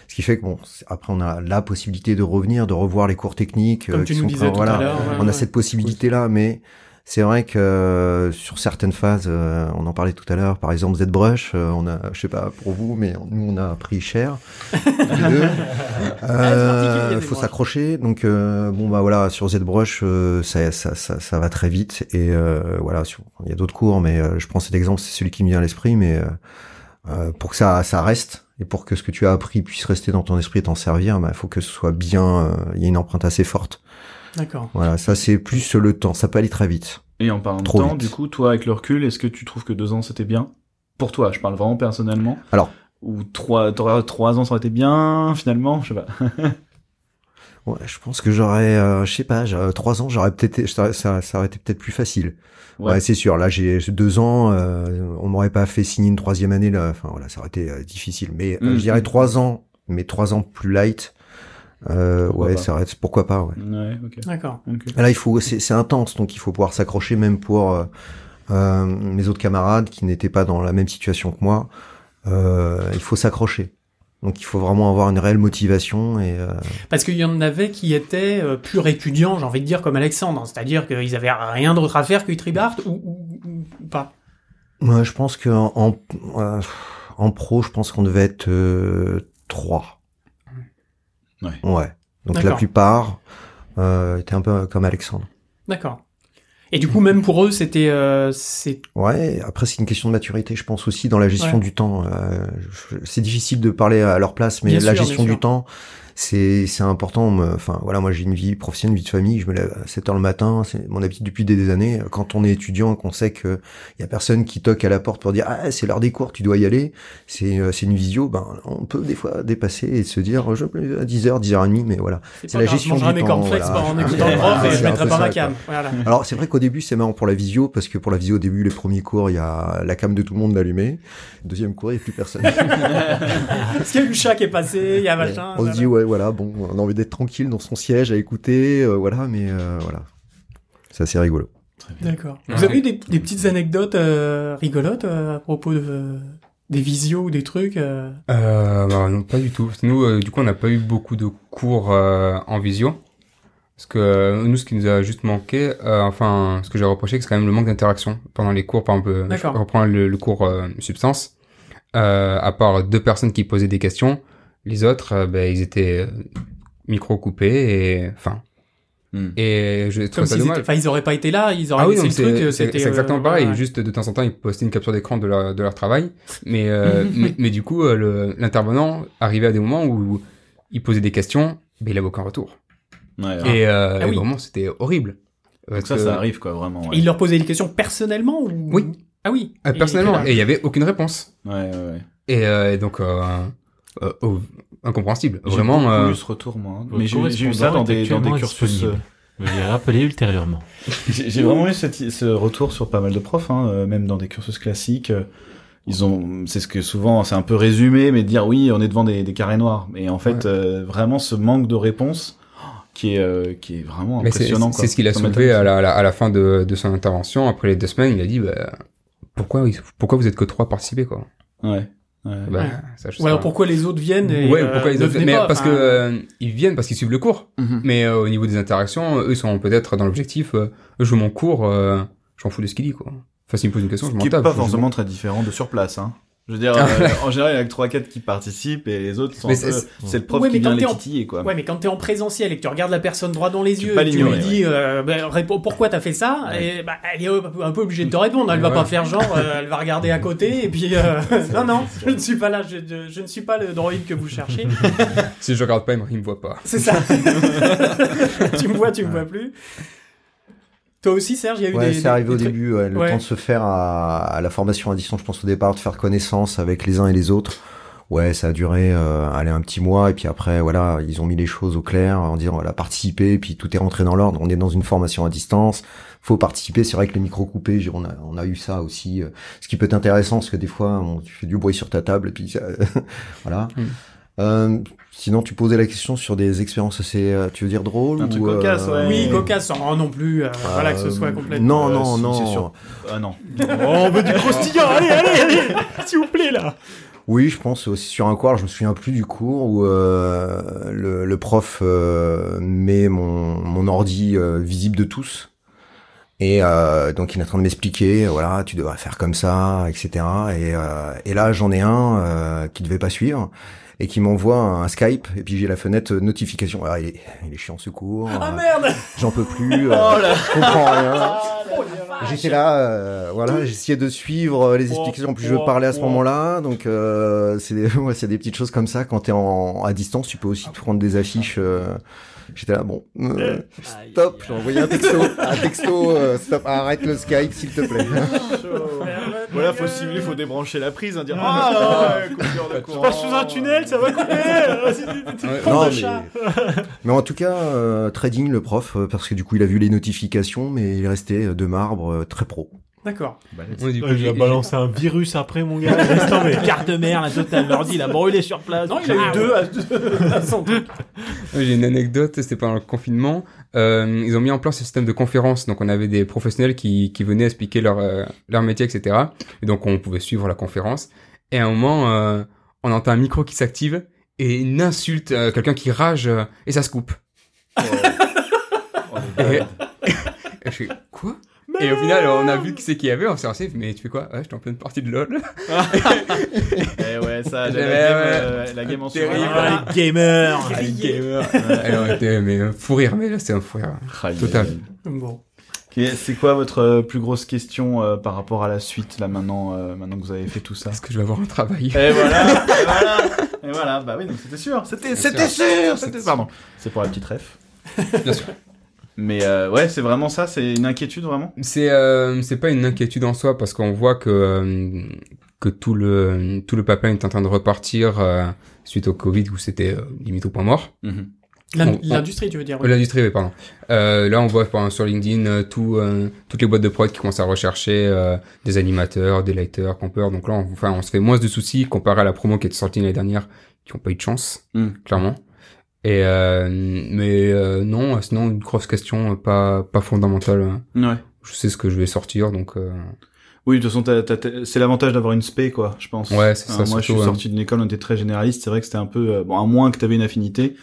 Ce qui fait que bon, après on a la possibilité de revenir, de revoir les cours techniques, Comme euh, tu qui nous sont disais prêts, tout voilà. à ouais, On a ouais. cette possibilité là, mais C'est vrai que euh, sur certaines phases, euh, on en parlait tout à l'heure, par exemple ZBrush, euh, on a, je sais pas pour vous, mais nous on a pris cher. Euh, particulier, faut ZBrush. s'accrocher. Donc euh, bon bah voilà, sur ZBrush, euh, ça, ça, ça, ça va très vite et euh, voilà, il y a d'autres cours, mais je prends cet exemple, c'est celui qui me vient à l'esprit, mais pour que ça, ça reste et pour que ce que tu as appris puisse rester dans ton esprit et t'en servir, il faut que ce soit bien, il y a une empreinte assez forte. D'accord. Voilà, ça c'est plus le temps, ça peut aller très vite. Et en parlant Trop de temps, vite. du coup, toi, avec le recul, est-ce que tu trouves que deux ans c'était bien? Pour toi, je parle vraiment personnellement. Alors. Ou trois, t'aurais- trois ans ça aurait été bien, finalement, je sais pas. Ouais, je pense que j'aurais, euh, je sais pas, j'aurais- trois ans, j'aurais peut-être, ça, ça, aurait été peut-être plus facile. Ouais, Ouais. c'est sûr. Là, j'ai deux ans, euh, on m'aurait pas fait signer une troisième année là. Enfin voilà, ça aurait été euh, difficile. Mais euh, Mm, je dirais mm. trois ans, mais trois ans plus light. Euh, ouais, pas. ça été- pourquoi pas. Ouais. Ouais, ok. D'accord. Là, il faut, c'est c'est intense, donc il faut pouvoir s'accrocher même pour euh, euh, mes autres camarades qui n'étaient pas dans la même situation que moi. Euh, il faut s'accrocher. Donc il faut vraiment avoir une réelle motivation et euh, Parce qu'il y en avait qui étaient euh, purs étudiants, j'ai envie de dire, comme Alexandre. C'est-à-dire qu'ils avaient rien d'autre à faire que Tribart ou, ou, ou pas? moi, je pense que en, en, euh, en pro, je pense qu'on devait être euh, trois. Ouais. Ouais. Donc la plupart euh, étaient un peu comme Alexandre. D'accord. Et du coup, même pour eux, c'était... Euh, c'est... Ouais, après c'est une question de maturité, je pense aussi dans la gestion Ouais. du temps. Euh, c'est difficile de parler à leur place, mais Bien la sûr, gestion du temps, c'est c'est important. Enfin voilà, moi j'ai une vie professionnelle, une vie de famille. Je me lève à 7 heures le matin, c'est mon habitude depuis des années. Quand on est étudiant, qu'on sait que y a personne qui toque à la porte pour dire ah c'est l'heure des cours, tu dois y aller. C'est euh, c'est une visio, ben on peut des fois dépasser et se dire je à 10h, 10h30, mais voilà. C'est la gestion du mes temps, cornflakes voilà. en écoutant le prof et C'est je un mettrai peu pas ça, ma quoi. cam. Voilà. Alors c'est vrai qu'au début c'est marrant pour la visio parce que pour la visio au début les premiers cours il y a la cam de tout le monde allumée, deuxième cours il n'y a plus personne. Parce qu'il y a eu le chat qui est passé, il y a machin. on se voilà. dit ouais voilà bon on a envie d'être tranquille dans son siège à écouter euh, voilà mais euh, voilà c'est assez rigolo. D'accord. Ouais. Vous avez eu des, des petites anecdotes euh, rigolotes euh, à propos de, des visios ou des trucs euh? Euh, bah, non, pas du tout. Nous, euh, du coup, on n'a pas eu beaucoup de cours euh, en visio. Parce que euh, nous, ce qui nous a juste manqué, euh, enfin, ce que j'ai reproché, c'est quand même le manque d'interaction pendant les cours. Par exemple, je reprends le, le cours euh, substance. Euh, à part deux personnes qui posaient des questions, les autres, euh, ben, ils étaient euh, micro coupés et, enfin, Hmm. et je Comme trouve ça dommage. étaient, enfin, ils auraient pas été là, ils auraient Ah oui, non, le c'est truc. c'est- exactement euh, pareil. ouais. Juste de temps en temps, ils postaient une capture d'écran de leur, de leur travail. Mais, euh, mais, mais du coup, l'intervenant arrivait à des moments où il posait des questions, mais il avait aucun retour. Ouais. Et, euh, Ah et oui. vraiment, c'était horrible. Donc ça, que- ça arrive, quoi, vraiment. Et il leur posait des questions personnellement ou... Oui. Ah oui. Euh, personnellement, et il y avait aucune réponse. ouais, ouais. ouais. Et, euh, et donc, euh, euh, oh, incompréhensible. J'ai Vraiment. beaucoup euh, eu ce retour, moi. Mais j'ai j'ai eu ça dans des, dans des cursus... disponible. Veuillez rappeler ultérieurement. J'ai j'ai vraiment eu cette- ce retour sur pas mal de profs, hein, euh, même dans des cursus classiques. euh, Ils ont, c'est ce que souvent, c'est un peu résumé, mais de dire oui, on est devant des, des carrés noirs. Et en fait, Ouais. euh, vraiment ce manque de réponse qui est, euh, qui est vraiment impressionnant. c'est ce qu'il a soulevé à la, à la, à la fin de, de son intervention. Après les deux semaines, il a dit bah, pourquoi, pourquoi vous êtes que trois à participer quoi? Ouais. Ouais. bah, Ouais. ça, je sais Ou alors pas. pourquoi les autres viennent et ouais, euh, pourquoi ils ne ont venaient mais pas, parce enfin, que euh, ils viennent parce qu'ils suivent le cours. Mhm. Mais euh, au niveau des interactions, eux sont peut-être dans l'objectif. euh, je veux mon cours, euh, je m'en fous de ce qu'il dit quoi. Enfin, s'il me pose une question, Ce je qui m'en est tape. pas forcément très différent de sur place. Hein. Je veux dire, euh, en général, il y a que 3-4 qui participent et les autres sont Mais un peu... c'est- le prof Ouais, qui mais vient quand les en- titiller, quoi. Ouais, mais quand t'es en présentiel et que tu regardes la personne droit dans les Tu yeux, et que tu lui dis euh, réponds, pourquoi t'as fait ça, Ouais. et bah, elle est un peu obligée de te répondre. Elle va pas faire genre, euh, elle va regarder à côté et puis euh, non non, je ne suis pas là, je, je- je ne suis pas le droïde que vous cherchez. Si je regarde pas, il me voit pas. C'est ça. tu me vois, tu me vois plus. Toi aussi, Serge, il y a eu Ouais, des. c'est arrivé des au début, ouais, le Ouais. temps de se faire à, à la formation à distance, je pense au départ, de faire connaissance avec les uns et les autres. Ouais, ça a duré euh, allez, un petit mois, et puis après, voilà, ils ont mis les choses au clair en disant, voilà, participer, et puis tout est rentré dans l'ordre. On est dans une formation à distance, faut participer. C'est vrai que les micros coupés, on a, on a eu ça aussi, euh, ce qui peut être intéressant, parce que des fois, on- tu fais du bruit sur ta table, et puis ça- voilà. Mm. Euh, sinon, tu posais la question sur des expériences assez, euh, tu veux dire drôles Un ou, truc cocasse, ouais. Oui, cocasse, sans non plus, euh, voilà, que ce soit Euh, complètement. Non, Euh, non, non. c'est sûr. Ah non. Oh, on veut du croustillant, allez, allez, allez, s'il vous plaît, là. Oui, je pense aussi sur un cours, je me souviens plus du cours où euh, le, le prof euh, met mon, mon ordi euh, visible de tous. Et euh, donc il est en train de m'expliquer, voilà, tu devrais faire comme ça, etc. Et, euh, et là j'en ai un euh, qui devait pas suivre et qui m'envoie un Skype et puis j'ai la fenêtre notification. Ah, il, est, il est chiant secours. Ah euh, merde J'en peux plus. euh, je comprends rien. J'étais là, euh, voilà, j'essayais de suivre les explications. En plus, je parlais à ce moment-là, donc euh, c'est des, ouais, c'est des petites choses comme ça. Quand t'es en à distance, tu peux aussi te prendre des affiches. euh, J'étais là, bon, euh, stop. J'ai envoyé un texto, un texto, euh, stop, arrête le Skype, s'il te plaît. Voilà, faut simuler, faut débrancher la prise, hein, dire ah coupure de Je passe sous un tunnel, ça va couper Non, mais, chat. mais en tout cas, euh, trading le prof, euh, parce que du coup, il a vu les notifications, mais il est resté euh, de marbre, euh, très pro. D'accord. Ouais, Ouais, il j'ai- a balancé un virus après, mon gars. Carte mère, la totale. L'ordi, il a brûlé sur place. Non, il a eu deux à, deux à son truc. Ouais, J'ai une anecdote, c'était pendant le confinement. Euh, ils ont mis en place un système de conférence, donc on avait des professionnels qui, qui venaient expliquer leur, euh, leur métier, etc. Et donc on pouvait suivre la conférence. Et à un moment, euh, on entend un micro qui s'active et une insulte, euh, quelqu'un qui rage, euh, et ça se coupe. Et, et je fais, quoi? Et au final, on a vu qui c'est qui y avait, on s'est lancé, mais tu fais quoi? Ouais, j'étais en pleine partie de LoL. Eh ouais, ça, la, J'avais, euh, la game en soi. Terrible. Ah, les gamers. Ah, les gamers. Et on était, mais euh, fou rire, mais là c'est un fou rire. Aïe, Total. Bon. C'est quoi votre euh, plus grosse question euh, par rapport à la suite là maintenant, euh, maintenant que vous avez fait tout ça? Est-ce que je vais avoir un travail? Et voilà, et voilà, et voilà. Bah oui, donc c'était sûr, c'était, c'était sûr. sûr, c'était pardon. C'est pour la petite ref. Bien sûr. Mais euh, ouais, c'est vraiment ça, c'est une inquiétude vraiment? C'est euh, c'est pas une inquiétude en soi parce qu'on voit que euh, que tout le tout le pipeline est en train de repartir euh, suite au Covid où c'était euh, limite au point mort. On- L'industrie, tu veux dire oui. L'industrie, oui, pardon. Euh, là, on voit sur LinkedIn euh, tout, euh, toutes les boîtes de prod qui commencent à rechercher euh, des animateurs, des lighters, campeurs. Donc là, on, enfin, on se fait moins de soucis comparé à la promo qui est sortie l'année dernière, qui n'ont pas eu de chance, Mm. clairement. Et euh, mais euh, non, sinon une grosse question, euh, pas pas fondamentale. hein. Ouais. Je sais ce que je vais sortir, donc euh, Oui, de toute façon, t'as- t'as- t'as- c'est l'avantage d'avoir une spé, quoi, je pense. Ouais, c'est ça, Euh, moi, je suis ouais. sorti d'une école, on était très généraliste. C'est vrai que c'était un peu, euh, bon, à moins que t'avais une affinité,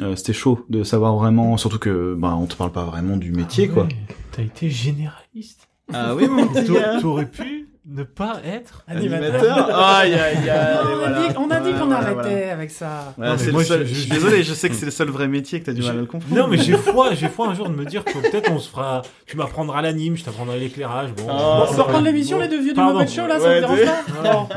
euh, c'était chaud de savoir vraiment, surtout que, bah, on te parle pas vraiment du métier, quoi. Ouais, T'as été généraliste. Ah oui, mon petit gars. T'a- T'aurais pu ne pas être. Animateur. Aïe, aïe, aïe. on, a dit, on a dit Ouais, qu'on voilà, arrêtait voilà. avec ça. Ouais, Non, mais c'est moi, le seul- je- je je- suis désolé, je sais que c'est le seul vrai métier que t'as du mal à le comprendre. Non, mais j'ai foi, j'ai foi un jour de me dire que peut-être on se fera. Tu m'apprendras l'anime, je t'apprendrai l'éclairage. Bon, Oh, on va. reprendre l'émission, les deux vieux du. Muppet Show, là, ça vous dérange pas Non.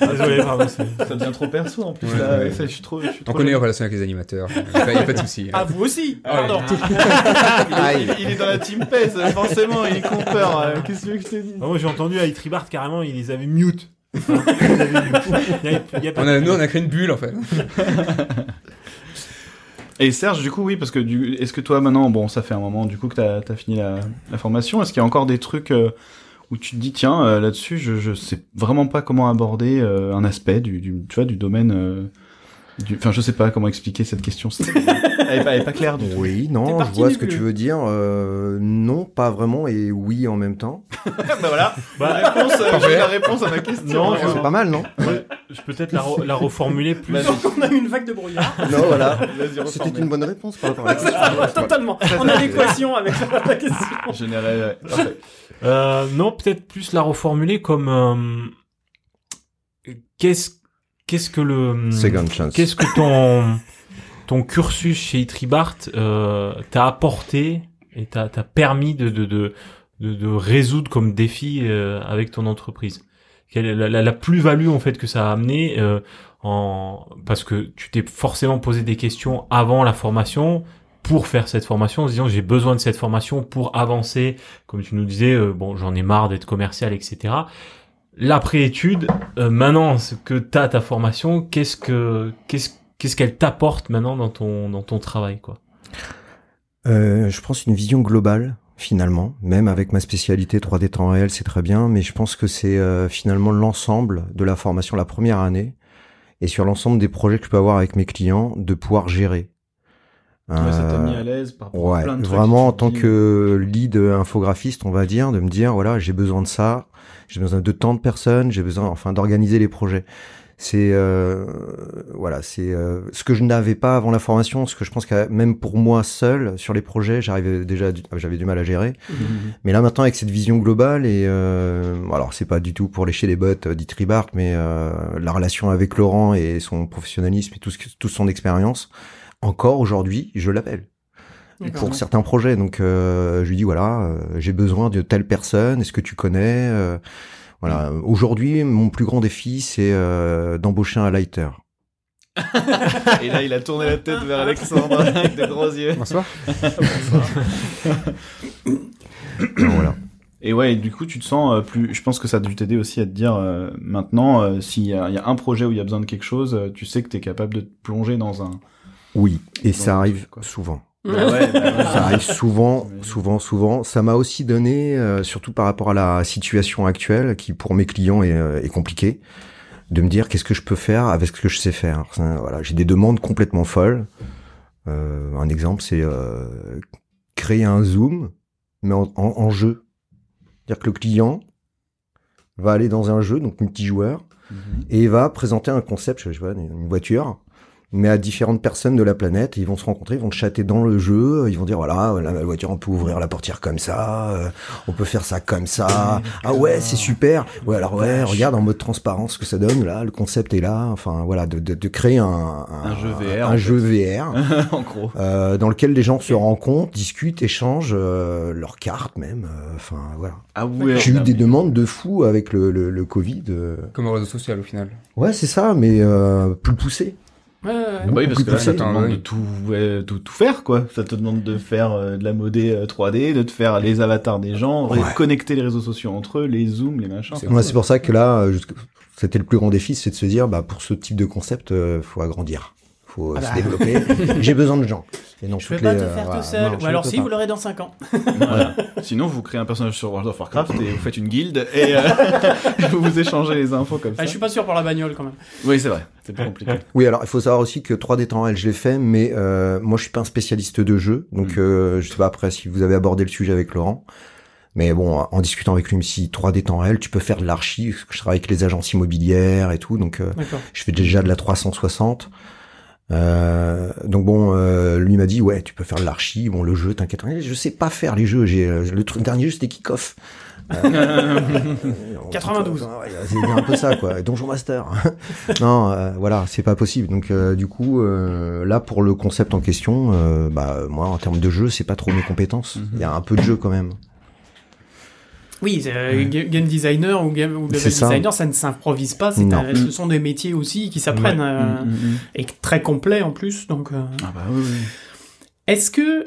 Désolé, pardon. Ça devient trop perso, en plus, Ouais, là. Ça, Je suis trop, je suis on connaît les relations avec les animateurs. Il n'y a, pas- y a pas de souci. Ah, vous aussi Ah. Pardon. Il, est dans la team PES, forcément, il est compeur. euh, Qu'est-ce que tu veux que je te dise? Ah, moi j'ai entendu à Carrément, il les avait mute. Il les avait mute. Il y a- il y a pas On a, nous, on a créé une bulle en fait. Et Serge, du coup, oui, parce que du... est-ce que toi, maintenant, bon, ça fait un moment, du coup, que t'as as fini la, la formation, est-ce qu'il y a encore des trucs euh, où tu te dis, tiens, euh, là-dessus, je, je sais vraiment pas comment aborder euh, un aspect du, du, tu vois, du domaine... euh, du... Enfin, je sais pas comment expliquer cette question. elle, est pas, elle est pas claire du. Oui, non, je vois ce que tu veux dire. Euh, non, pas vraiment, et oui en même temps. bah voilà, Bah, la réponse, euh, Parfait. j'ai la réponse à ma question. C'est pas mal, non ouais, je peux peut-être la, re- la reformuler plus. Donc, on a eu une vague de brouillard. Non, voilà. C'était une bonne réponse par rapport à la question. Totalement. En adéquation avec la, question. Général, ouais. Parfait. Euh, non, peut-être plus la reformuler comme euh, qu'est-ce qu'est-ce que le Second chance. qu'est-ce que ton ton cursus chez Itribart euh, t'a apporté et t'a t'a permis de de, de de de résoudre comme défi euh, avec ton entreprise? Quelle est la, la, la plus-value en fait que ça a amené euh, en parce que tu t'es forcément posé des questions avant la formation pour faire cette formation en se disant j'ai besoin de cette formation pour avancer comme tu nous disais euh, bon j'en ai marre d'être commercial etc l'après-étude euh, maintenant que t'as ta formation qu'est-ce que qu'est-ce qu'est-ce qu'elle t'apporte maintenant dans ton dans ton travail quoi? Euh, je pense une vision globale finalement, même avec ma spécialité 3D temps réel, c'est très bien, mais je pense que c'est euh, finalement l'ensemble de la formation la première année et sur l'ensemble des projets que je peux avoir avec mes clients de pouvoir gérer. Ouais, ça t'a Euh, mis à l'aise par rapport à Ouais, plein de trucs vraiment en tant dis. que lead infographiste, on va dire, de me dire voilà, j'ai besoin de ça, j'ai besoin de tant de personnes, j'ai besoin enfin d'organiser les projets. c'est euh, voilà, c'est euh, ce que je n'avais pas avant la formation, ce que je pense que même pour moi seul sur les projets, j'arrivais déjà, j'avais du mal à gérer. Mais là maintenant avec cette vision globale et euh, alors c'est pas du tout pour lécher les bottes euh, d'Itribart, mais euh, la relation avec Laurent et son professionnalisme et tout ce toute son expérience, encore aujourd'hui, je l'appelle pour certains projets. Donc euh, je lui dis voilà, euh, j'ai besoin de telle personne. Est-ce que tu connais Euh, Voilà. Aujourd'hui, mon plus grand défi, c'est euh, d'embaucher un lighter. Et là, il a tourné la tête vers Alexandre avec des gros yeux. Bonsoir. Donc, voilà. Et ouais, et du coup, tu te sens plus. Je pense que ça a dû t'aider aussi à te dire euh, maintenant, euh, s'il y, y a un projet où il y a besoin de quelque chose, euh, tu sais que tu es capable de te plonger dans un. Oui, et Dans ça le arrive quoi. souvent. Bah ouais, bah ouais. Ça arrive souvent, souvent, souvent. Ça m'a aussi donné, euh, surtout par rapport à la situation actuelle, qui pour mes clients est, euh, est compliquée, de me dire qu'est-ce que je peux faire avec ce que je sais faire? Ça, Voilà, j'ai des demandes complètement folles. Euh, un exemple, c'est euh, créer un zoom, mais en, en- en jeu. C'est-à-dire que le client va aller dans un jeu, donc multijoueur, Mhm. et il va présenter un concept, je sais pas, une voiture, mais à différentes personnes de la planète. Ils vont se rencontrer, ils vont chatter dans le jeu, ils vont dire voilà, la la voiture, on peut ouvrir la portière comme ça, euh, on peut faire ça comme ça. Ah ouais, c'est super. Ouais, alors ouais, regarde en mode transparence ce que ça donne là, le concept est là. Enfin voilà, de, de, de créer un, Un jeu VR, un en jeu VR. en gros. euh, dans lequel les gens se rencontrent, discutent, échangent euh, leurs cartes même. euh, Enfin voilà. Ah ouais. J'ai eu des demandes de fous avec le, le, le Covid. euh. Comme un réseau social au final. Ouais, c'est ça, mais euh, plus poussé. Ouais, ouais. Ah bah oui, parce que là, ça te demande de tout, ouais, tout, tout faire, quoi. Ça te demande de faire euh, de la modée euh, 3D, de te faire les avatars des gens, Ouais. connecter les réseaux sociaux entre eux, les zooms, les machins. C'est pour ça que là, euh, c'était le plus grand défi, c'est de se dire, bah, pour ce type de concept, euh, faut agrandir, faut euh, Ah se bah. développer. J'ai besoin de gens. Et non, Je toutes pas les, te euh, faire voilà, tout seul. non, Ou alors peux si, pas. vous l'aurez dans 5 ans. Voilà. Sinon, vous créez un personnage sur World of Warcraft et vous faites une guilde et euh, vous vous échangez les infos comme ça. Ah, je suis pas sûr pour la bagnole quand même. Oui, c'est vrai. C'est plus compliqué. Oui, alors il faut savoir aussi que 3D temps réel, je l'ai fait, mais euh, moi je suis pas un spécialiste de jeu, donc Mm. euh, je sais pas après si vous avez abordé le sujet avec Laurent. Mais bon, en discutant avec lui, dit 3D temps réel, tu peux faire de l'archi. parce que Je travaille avec les agences immobilières et tout, donc euh, D'accord. je fais déjà de la 360. Euh, donc bon, euh, lui m'a dit ouais, tu peux faire de l'archi. Bon, le jeu, t'inquiète, rien, je sais pas faire les jeux. J'ai euh, le truc dernier jeu, c'était Kick-Off. Euh, 92. Ouais, c'est un peu ça, quoi. Donjon Master. non, euh, voilà, c'est pas possible. Donc euh, du coup, euh, là pour le concept en question, euh, bah moi en termes de jeu, c'est pas trop mes compétences. Il y a un peu de jeu quand même. Oui, euh, ga- game designer ou game ou level designer, ça ne s'improvise pas. un- ce sont des métiers aussi qui s'apprennent Ouais. euh, Mm, mm, mm. et très complets en plus. Donc, euh, Ah bah oui, oui. est-ce que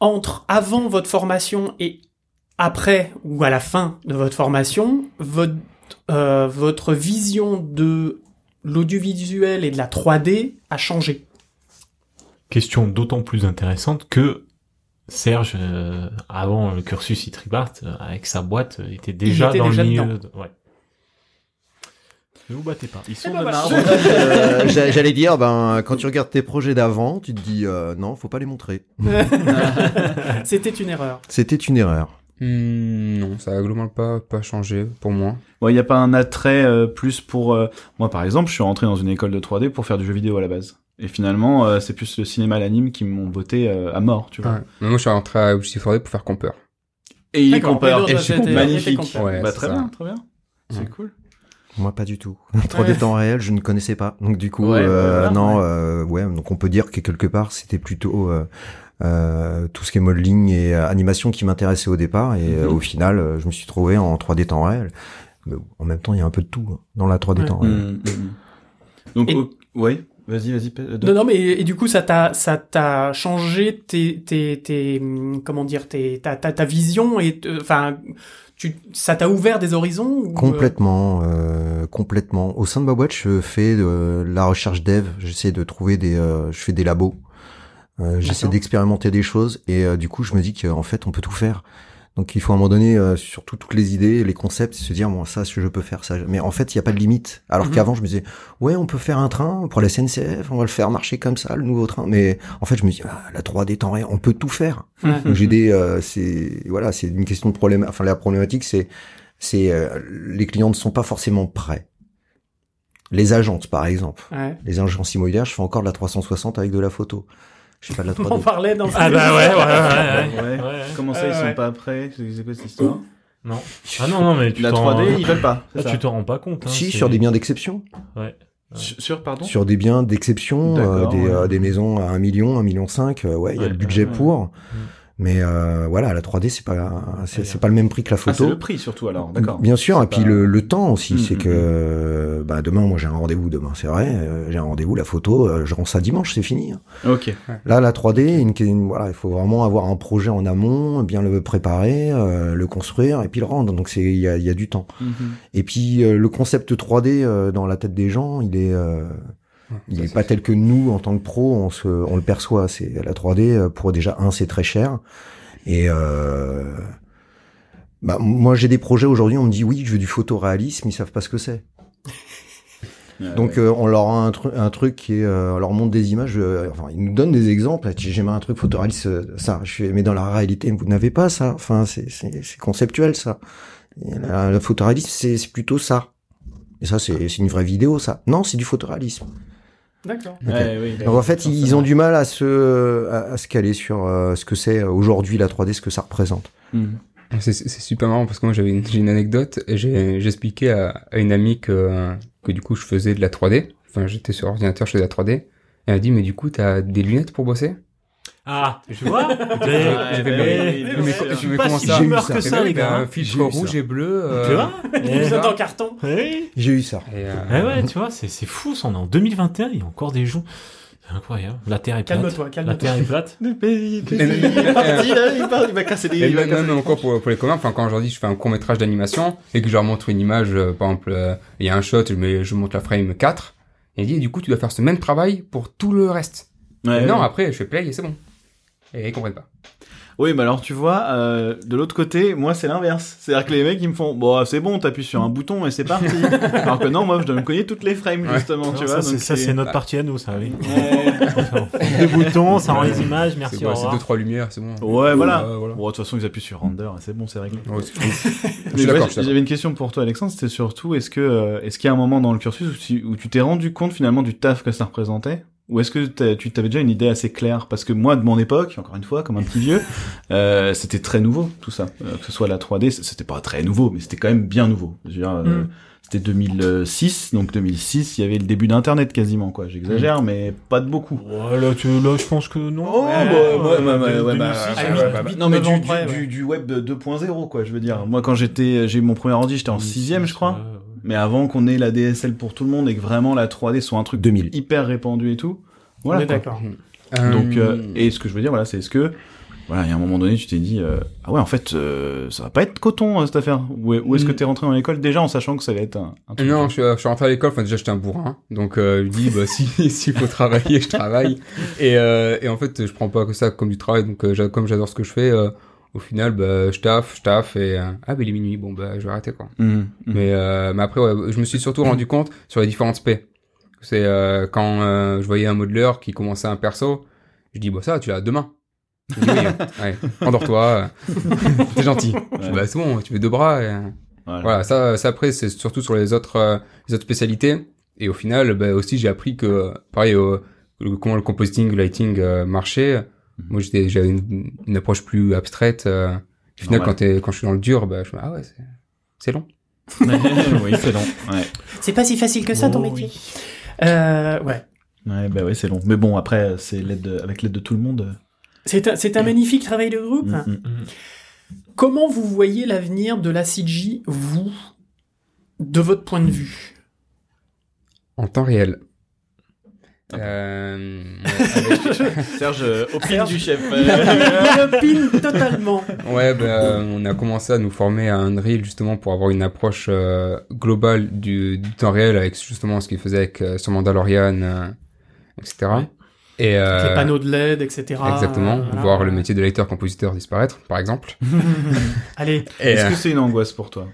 entre avant votre formation et après ou à la fin de votre formation, votre euh, votre vision de l'audiovisuel et de la 3D a changé? Question d'autant plus intéressante que Serge, euh, avant le cursus Itribart, euh, avec sa boîte, euh, était déjà était dans déjà le milieu. de- Ouais. Ne vous battez pas. Ils sont Eh ben de voilà. marbre. Euh, j'a- J'allais dire, ben quand tu regardes tes projets d'avant, tu te dis euh, non, faut pas les montrer. C'était une erreur. C'était une erreur. Hmm, non, ça a globalement pas, pas changé pour moi. Bon, il n'y a pas un attrait euh, plus pour... euh, Moi, par exemple, je suis rentré dans une école de 3D pour faire du jeu vidéo à la base. Et finalement, euh, c'est plus le cinéma, l'anime qui m'ont botté euh, à mort, tu vois. Ouais. Moi, je suis rentré à Objective 4D pour faire Compeur. Et il est compeur. Et ça, c'est magnifique. Ouais, bah, très ça. bien, très bien. C'est Ouais. cool. Moi, pas du tout. 3D temps réel, je ne connaissais pas. Donc du coup, Ouais, euh, voilà, non, ouais. euh, ouais. Donc on peut dire que quelque part, c'était plutôt euh, euh, tout ce qui est modeling et animation qui m'intéressait au départ. Et euh, Mhm. au final, euh, je me suis trouvé en 3D temps réel. Mais en même temps, il y a un peu de tout hein, dans la 3D Ouais. temps réel. Mm, mm. Donc, Et- ouais, vas-y, vas-y. Pe- Non, non, mais et du coup, ça t'a, ça t'a changé tes, tes, tes, comment dire, tes, ta, ta, ta vision et, euh, enfin, tu, ça t'a ouvert des horizons ou, euh, Complètement, euh, complètement. Au sein de ma boîte, je fais de la recherche dev. J'essaie de trouver des, euh, je fais des labos. Euh, J'essaie d'expérimenter des choses et euh, du coup, je me dis qu'en fait, on peut tout faire. Donc, il faut à un moment donné, euh, surtout toutes les idées, les concepts, se dire bon, ça, ce que je peux faire, ça. Mais en fait, il n'y a pas de limite. Alors Mhm. qu'avant, je me disais ouais, on peut faire un train pour la SNCF, on va le faire marcher comme ça, le nouveau train. Mais en fait, je me dis ah, la 3D temps réel, on peut tout faire. Ouais. Donc j'ai des, euh, c'est voilà, c'est une question de problème. Enfin, la problématique, c'est, c'est euh, les clients ne sont pas forcément prêts. Les agentes, par exemple. Ouais. Les agences immobilières, je fais encore de la 360 avec de la photo. Je fais pas de la On 3D. parlait dans Ah bah ouais, ouais, ouais, ouais. Ouais. ouais, ouais. Comment ça, ils sont pas prêts C'est quoi cette histoire Non. Ah non, non, mais tu La t'en- 3D, ils veulent pas. Ah, tu t'en rends pas compte. Hein, si, sur des biens d'exception. Ouais. Sur, pardon Sur des biens d'exception, euh, D'accord, des, ouais. euh, des maisons à 1 million, 1 million 5, euh, ouais, il y a le budget ouais, ouais. pour. Mais euh, voilà, la 3D, c'est pas, c'est c'est pas le même prix que la Ah, c'est photo. le prix surtout alors, d'accord. Bien sûr, C'est et puis pas- le, le temps aussi, Mm, c'est mm, que euh, bah, demain, moi j'ai un rendez-vous demain, c'est vrai, euh, j'ai un rendez-vous, la photo, euh, je rends ça dimanche, c'est fini. hein. Ok. Là, la 3D, une, une- voilà, il faut vraiment avoir un projet en amont, bien le préparer, euh, le construire et puis le rendre. Donc c'est il y a, il y a du temps. Et puis euh, le concept 3D euh, dans la tête des gens, il est euh, il Ça, est c'est pas tel que nous en tant que pro, on se on le perçoit. C'est la 3D euh, pour déjà un, c'est très cher et euh, bah, moi j'ai des projets aujourd'hui, on me dit oui, je veux du photoréalisme, ils savent pas ce que c'est. Donc euh, on leur a un, tru- un truc qui est, euh, on leur montre des images, euh, enfin ils nous donnent des exemples. J'aimerais un truc photoréaliste, euh, ça. Je fais, mais dans la réalité, vous n'avez pas ça. Enfin c'est conceptuel ça. Et la, la photoréalisme c'est plutôt ça. Et ça c'est c'est une vraie vidéo ça. Non c'est du photoréalisme. D'accord. Ouais, oui, Donc en fait forcément. ils ont du mal à se à, à se caler sur euh, ce que c'est euh, aujourd'hui la 3D, ce que ça représente. Mhm. C'est c'est super marrant parce que moi j'avais une, j'ai une anecdote et j'ai j'expliquais à, à une amie que, que du coup je faisais de la 3D. Enfin j'étais sur ordinateur, je faisais de la 3D. Et elle a dit mais du coup t'as des lunettes pour bosser? Ah, tu vois J'ai fait, mais, je suis vais pas comment si ça boomer que ça, les gars, hein. un filtre rouge et bleu. euh, Tu vois Vous êtes en carton. Oui. J'ai eu ça. et, euh, Eh ouais, tu vois, c'est c'est fou, ça, on est en 2021, il y a encore des gens. C'est incroyable. La Terre est plate. Calme-toi, La calme-toi. Terre est plate. Il est mais- parti, il part, il va casser. Et même, des- encore pour, pour les communs, enfin quand aujourd'hui je fais un court métrage d'animation et que je leur montre une image, euh, par exemple, euh, il y a un shot, je, je montre la frame 4, et il dit, du coup tu dois faire ce même travail pour tout le reste. Ouais, non, ouais. après je fais play et c'est bon. Et ils comprennent pas. Oui, mais alors tu vois, euh, de l'autre côté, moi c'est l'inverse. C'est-à-dire que les mecs ils me font, bon c'est bon, t'appuies sur un bouton et c'est parti. alors que non, moi je dois me cogner toutes les frames Ouais. justement, tu ça, vois. ça, c'est notre partie à nous, ça, oui. Ouais. Deux boutons, ça rend les images, C'est merci, c'est deux trois lumières, c'est bon. Ouais, voilà. Ouais, voilà. Bon, de toute façon ils appuient sur render, et c'est bon, c'est réglé. J'avais une question pour toi, Alexandre. C'était surtout, est-ce que, euh, est-ce qu'il y a un moment dans le cursus où tu, où tu t'es rendu compte finalement du taf que ça représentait, ou est-ce que t'as- tu t'avais déjà une idée assez claire? Parce que moi, de mon époque, encore une fois, comme un petit vieux, euh, c'était très nouveau tout ça. Euh, que ce soit la 3D, c- c'était pas très nouveau, mais c'était quand même bien nouveau. Je veux dire, euh, Mm. c'était 2006, donc 2006, il y avait le début d'Internet quasiment, quoi. J'exagère, mais pas de beaucoup. Ouais, là, tu, là, je pense que non. Oh, bah, ouais, ouais, ouais, ouais, bah, 2006, ah, ouais, ouais, ouais, bah, huit, non mais du, du, près, du, ouais. du web 2.0 quoi, je veux dire. Moi quand j'étais, j'ai eu mon premier ordi, j'étais en sixième je crois. Mais avant qu'on ait la DSL pour tout le monde et que vraiment la 3D soit un truc 2000. hyper répandu et tout. On Voilà. est quoi. d'accord. Donc euh, Euh, et ce que je veux dire voilà, c'est est-ce que voilà, il y a un moment donné, tu t'es dit euh, ah ouais, en fait euh, ça va pas être coton euh, cette affaire. Ou, ou est-ce que Mm. t'es rentré dans l'école? Déjà en sachant que ça allait être un, un truc Non, je suis, je suis rentré à l'école, enfin déjà j'étais un bourrin, donc euh, je dis bah si s'il faut travailler, je travaille. Et, euh, et en fait je prends pas que ça comme du travail, donc euh, comme j'adore ce que je fais, euh, au final bah je taffe, je taffe et euh, ah bah il est minuit, bon bah je vais arrêter quoi. Mhm, mhm. Mais euh, mais après ouais, je me suis surtout rendu compte sur les différentes spé. C'est euh, quand euh, je voyais un modeleur qui commençait un perso, je dis bah ça tu l'as demain. Il dit, oui, ouais, endors-toi, t'es gentil. Je dis, bah c'est bon, tu veux deux bras. et, Voilà. voilà, ça, ça après, c'est surtout sur les autres, euh, les autres spécialités. Et au final, bah, aussi, j'ai appris que, pareil, euh, comment le compositing, le lighting euh, Mhm. Moi, j'étais, j'avais une, une approche plus abstraite. euh. au final, quand, je suis dans le dur, bah, je me dis, ah ouais, c'est, long. oui, c'est long. Ouais. C'est pas si facile que ça ton Oh, métier. oui. Euh, ouais. Ouais, bah ouais, c'est long. Mais bon, après, c'est l'aide avec l'aide de tout le monde. C'est un, c'est un magnifique travail de groupe. Mhm. Mhm. Comment vous voyez l'avenir de la CG, vous, de votre point de vue? En temps réel. Ah. Euh, avec- Serge, euh, opine du chef. Il opine totalement. Ouais, ben, on a commencé à nous former à Unreal justement pour avoir une approche euh, globale du, du temps réel avec justement ce qu'il faisait avec euh, sur Mandalorian, euh, etc. Et euh, les panneaux de LED, etc. exactement, Euh, voilà. voir le métier de lecteur-compositeur disparaître, par exemple. Allez, Est-ce euh, que c'est une angoisse pour toi?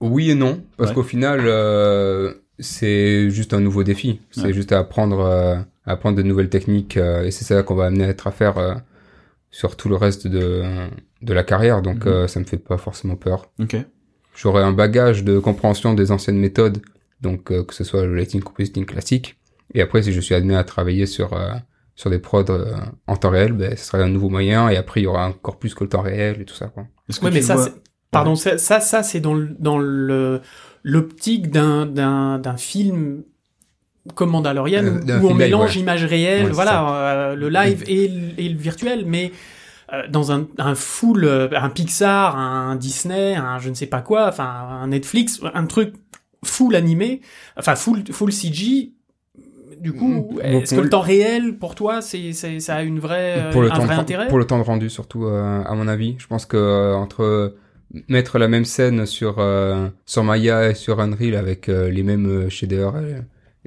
Oui et non, parce Ouais. qu'au final, euh, c'est juste un nouveau défi. C'est Ouais. juste à apprendre, euh, à apprendre de nouvelles techniques, euh, et c'est ça qu'on va amener à être à faire euh, sur tout le reste de de la carrière. Donc, euh, ça me fait pas forcément peur. Ok. j'aurais un bagage de compréhension des anciennes méthodes donc euh, que ce soit le lighting compositing classique. Et après, si je suis amené à travailler sur euh, sur des prods euh, en temps réel, ben, ce sera un nouveau moyen. Et après, il y aura encore plus que le temps réel et tout ça. Quoi. Est-ce que Ouais, tu mais ça, vois- pardon, ça, ça, ça, c'est dans le, dans le, l'optique d'un, d'un, d'un film comme Mandalorian Euh, où- on mélange ouais. images réelles, Ouais, voilà, euh, le live et, le- et le virtuel, mais euh, dans un, un full, euh, un Pixar, un Disney, un je ne sais pas quoi, enfin un Netflix, un truc full animé, enfin full, full CG. Du coup, Mm. est-ce que le temps réel pour toi, c'est, c'est, ça a une vraie, pour le un temps vrai de, intérêt? pour le temps de rendu surtout euh, à mon avis je pense que euh, entre mettre la même scène sur euh, sur Maya et sur Unreal avec euh, les mêmes euh, shaders et,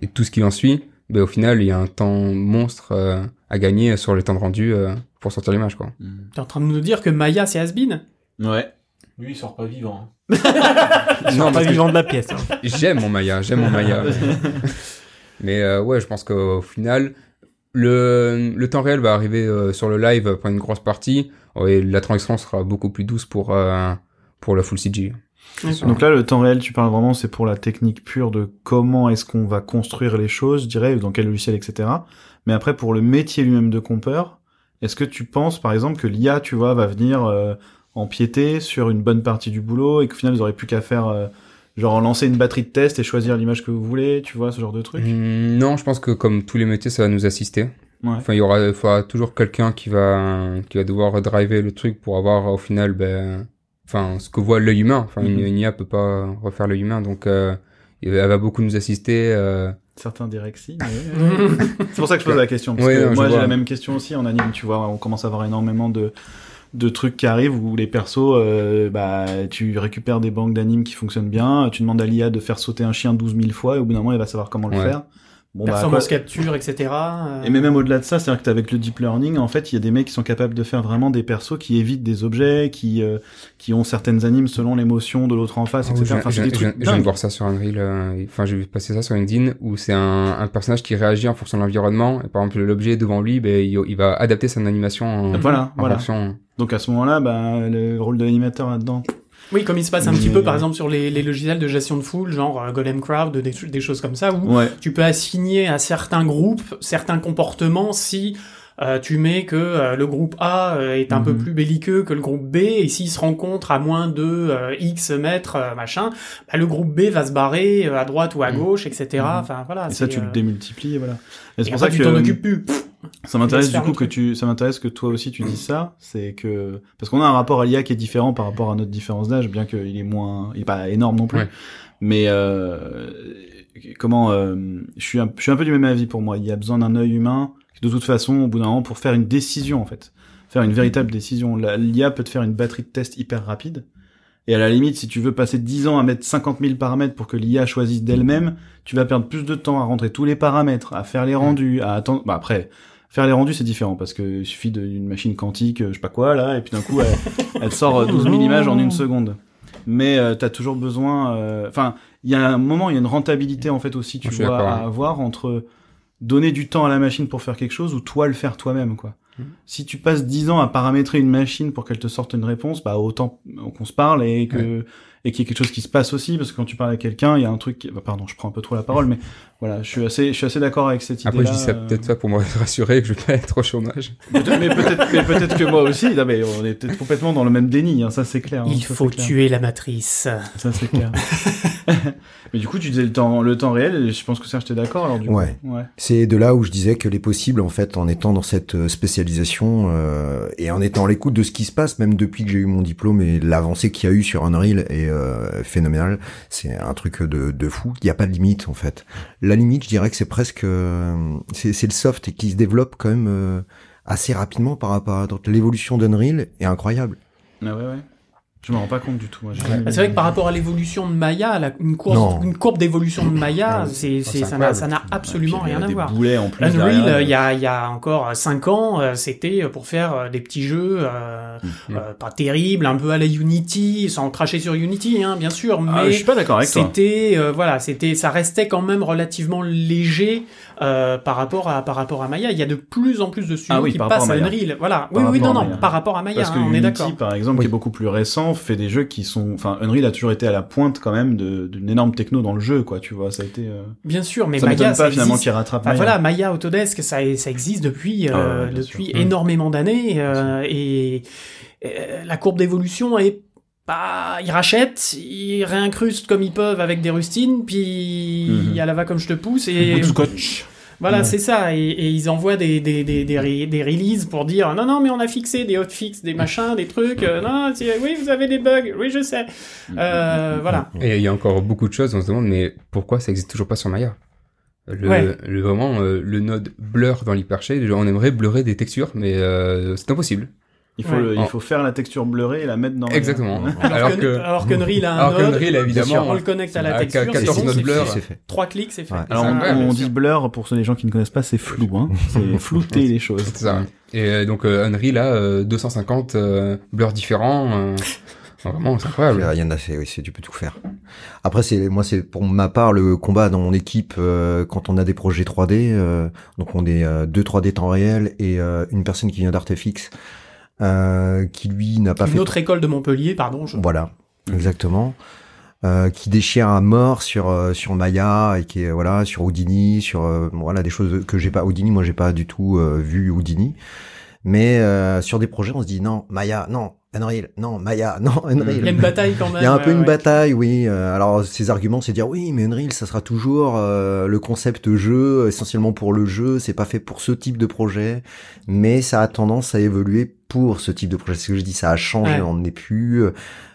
et tout ce qui en suit ben au final il y a un temps monstre euh, à gagner sur le temps de rendu euh, pour sortir l'image quoi Hmm. T'es en train de nous dire que Maya c'est has-been? Ouais. Lui, il sort pas vivant. non Pas parce que vivant de la pièce. hein. j'aime mon Maya j'aime mon Maya mais euh, ouais je pense qu'au final le, le temps réel va arriver euh, sur le live pour une grosse partie et la transition sera beaucoup plus douce pour euh, pour le full CG Donc là, le temps réel, tu parles vraiment, c'est pour la technique pure de comment est-ce qu'on va construire les choses, je dirais, dans quel logiciel, etc. Mais après, pour le métier lui-même de compeur, est-ce que tu penses, par exemple, que l'IA, tu vois, va venir euh, empiéter sur une bonne partie du boulot et qu'au final, vous aurez plus qu'à faire, euh, genre, lancer une batterie de test et choisir l'image que vous voulez, tu vois, ce genre de truc? Hmm, Non, je pense que comme tous les métiers, ça va nous assister. Ouais. Enfin, il y aura, il faudra toujours quelqu'un qui va, qui va devoir driver le truc pour avoir au final, ben, enfin, ce que voit l'œil humain. Enfin, une, Mhm. une IA peut pas refaire l'œil humain, donc euh, elle va beaucoup nous assister. Euh, Certains diraient que si, mais... C'est pour ça que je pose la question. Parce Ouais, que non, moi, j'ai la même question aussi en anime, tu vois. On commence à avoir énormément de, de trucs qui arrivent où les persos, euh, bah, tu récupères des banques d'animes qui fonctionnent bien, tu demandes à l'IA de faire sauter un chien 12 000 fois et au bout d'un moment, il va savoir comment le Ouais. faire. Bon, bah, Performance quoi- capture, etc. euh, et mais même au-delà de ça, c'est-à-dire que avec le deep learning, en fait, il y a des mecs qui sont capables de faire vraiment des persos qui évitent des objets, qui euh, qui ont certaines animes selon l'émotion de l'autre en face, ah etc. je, Enfin, je- c'est des je- je trucs viens de voir ça sur Unreal. euh, Enfin, j'ai vu passer ça sur LinkedIn où c'est un, un personnage qui réagit en fonction de l'environnement. Et par exemple, l'objet devant lui, ben, il, il va adapter son animation en, Voilà, en voilà. fonction. Donc à ce moment-là, bah, le rôle de l'animateur là-dedans, Oui, comme il se passe un Mais- petit peu, par exemple, sur les, les logiciels de gestion de foule, genre euh, Golem Crowd, des, des choses comme ça, où ouais. tu peux assigner à certains groupes certains comportements si euh, tu mets que euh, le groupe A euh, est un peu Mhm. plus belliqueux que le groupe B, et s'ils se rencontrent à moins de euh, X mètres, euh, machin, bah, le groupe B va se barrer euh, à droite ou à Mhm. gauche, etc. Mhm. Enfin, voilà. Et ça, tu le démultiplies, et voilà. Et c'est pour ça tu que t'en occupes plus. Pff, ça m'intéresse du coup que tu, ça m'intéresse que toi aussi tu dises ça, c'est que parce qu'on a un rapport à l'IA qui est différent par rapport à notre différence d'âge, bien qu'il est moins, il est pas énorme non plus. Ouais. Mais euh, comment, euh, je suis, un, je suis un peu du même avis pour moi. Il y a besoin d'un œil humain de toute façon au bout d'un moment pour faire une décision en fait, faire une véritable décision. L'IA peut te faire une batterie de test hyper rapide. Et à la limite, si tu veux passer 10 ans à mettre 50 000 paramètres pour que l'IA choisisse d'elle-même, tu vas perdre plus de temps à rentrer tous les paramètres, à faire les rendus, à attendre. Bah après, faire les rendus c'est différent parce que il suffit d'une machine quantique, euh, je sais pas quoi là, et puis d'un coup elle, sort euh, 12 000 images en une seconde. Mais euh, t'as toujours besoin. euh, Enfin, il y a un moment, il y a une rentabilité en fait aussi, tu Je vois, à avoir entre donner du temps à la machine pour faire quelque chose ou toi le faire toi-même quoi. Si tu passes 10 ans à paramétrer une machine pour qu'elle te sorte une réponse, bah autant qu'on se parle et que et qu'il y ait quelque chose qui se passe aussi parce que quand tu parles à quelqu'un, il y a un truc qui... bah, pardon, je prends un peu trop la parole mais voilà, je suis assez je suis assez d'accord avec cette idée Après, je dis ça peut-être ça pour me rassurer que je vais pas être au chômage. Mais peut-être que moi aussi. Non mais on est peut-être complètement dans le même déni, hein, ça c'est clair. hein, Il ça, faut clair. tuer la matrice. Ça c'est clair. mais du coup, tu disais le temps le temps réel et je pense que Serge t'es d'accord alors du coup. Ouais. Ouais. C'est de là où je disais que les possibles, en fait, en étant dans cette euh, spécialisation euh, et en étant à l'écoute de ce qui se passe, même depuis que j'ai eu mon diplôme et l'avancée qu'il y a eu sur Unreal est euh, phénoménal. C'est un truc de, fou. Il n'y a pas de limite, en fait. La limite, je dirais que c'est presque, euh, c'est le soft qui se développe quand même euh, assez rapidement par rapport à. L'évolution d'Unreal est incroyable. Ah ouais ouais. Je me rends pas compte du tout. moi, j'ai jamais- C'est vrai que par rapport à l'évolution de Maya, la- une, course, Non. une courbe d'évolution de Maya, Ah, c'est, c'est, c'est ça n'a, incroyable. ça n'a absolument puis, rien à voir. en plus. Unreal, euh, il y a, il y a encore 5 ans, euh, c'était pour faire euh, des petits jeux euh, euh, pas terribles, un peu à la Unity, sans cracher sur Unity, hein, bien sûr, mais Ah, je suis pas d'accord avec toi. c'était euh, voilà, c'était ça restait quand même relativement léger euh, par rapport à par rapport à Maya. Il y a de plus en plus de studios Ah oui, qui passent à à. Unreal. Voilà. Par oui oui non non, par rapport à Maya, Parce que hein, on est Unity, d'accord. par exemple, Oui. qui est beaucoup plus récent, fait des jeux qui sont, enfin, Unreal a toujours été à la pointe quand même d'une énorme techno dans le jeu, quoi. Tu vois, ça a été. euh, Bien sûr, mais ça Maya, ça pas finalement qu'il rattrape. Enfin, Maya. voilà, Maya Autodesk, ça, ça existe depuis, euh, Ah depuis sûr. énormément d'années euh, et euh, la courbe d'évolution est pas, ils rachètent, ils réincrustent comme ils peuvent avec des rustines, puis Mhm. à la va comme je te pousse et Bout de scotch. Voilà, Ouais. c'est ça. Et, et ils envoient des, des, des, des, re- des releases pour dire non, non, mais on a fixé des hotfix, des machins, des trucs. euh, non, oui, vous avez des bugs. Oui, je sais. Euh, voilà. Et il y a encore beaucoup de choses, on se demande, mais pourquoi ça existe toujours pas sur Maya? Le, Ouais. le- vraiment euh, le node blur dans l'hypershade, on aimerait blurrer des textures, mais c'est impossible. Il faut, Ouais. le- il faut faire la texture bleurée et la mettre dans. Exactement. Alors, Alors que, que- alors qu'Unreal a un Alors node, qu'Unreal, évidemment, on le connecte à la à texture. 14 c'est bon, nodes c'est blur. fait. c'est fait. Trois clics, c'est fait. Ouais. Alors on, dit blur pour ceux les gens qui ne connaissent pas, c'est flou, hein. C'est flouter les choses. C'est ça. Et euh, donc euh, Unreal a euh, 250 euh, blurs différents. euh, vraiment, c'est incroyable. Il y en a, c'est, oui, c'est, tu peux tout faire. Après, c'est, moi, c'est pour ma part le combat dans mon équipe euh, quand on a des projets 3D. euh, donc, on est euh, deux 3D temps réel et euh, une personne qui vient d'Artefix euh, qui lui n'a pas Une fait. autre école de Montpellier, pardon. Je... Voilà, exactement. Euh, qui déchire à mort sur euh, sur Maya et qui est voilà sur Houdini, sur euh, voilà des choses que j'ai pas Houdini, moi j'ai pas du tout euh, vu Houdini. Mais euh, sur des projets, on se dit non, Maya, non, Unreal, non, Maya, non, Unreal. Il y a une bataille quand même. Il y a un peu ouais, une ouais. bataille, oui. Alors, ces arguments, c'est dire oui, mais Unreal, ça sera toujours euh, le concept jeu, essentiellement pour le jeu. C'est pas fait pour ce type de projet, mais ça a tendance à évoluer pour ce type de projet. C'est ce que je dis, ça a changé. Ouais. On n'est plus. euh,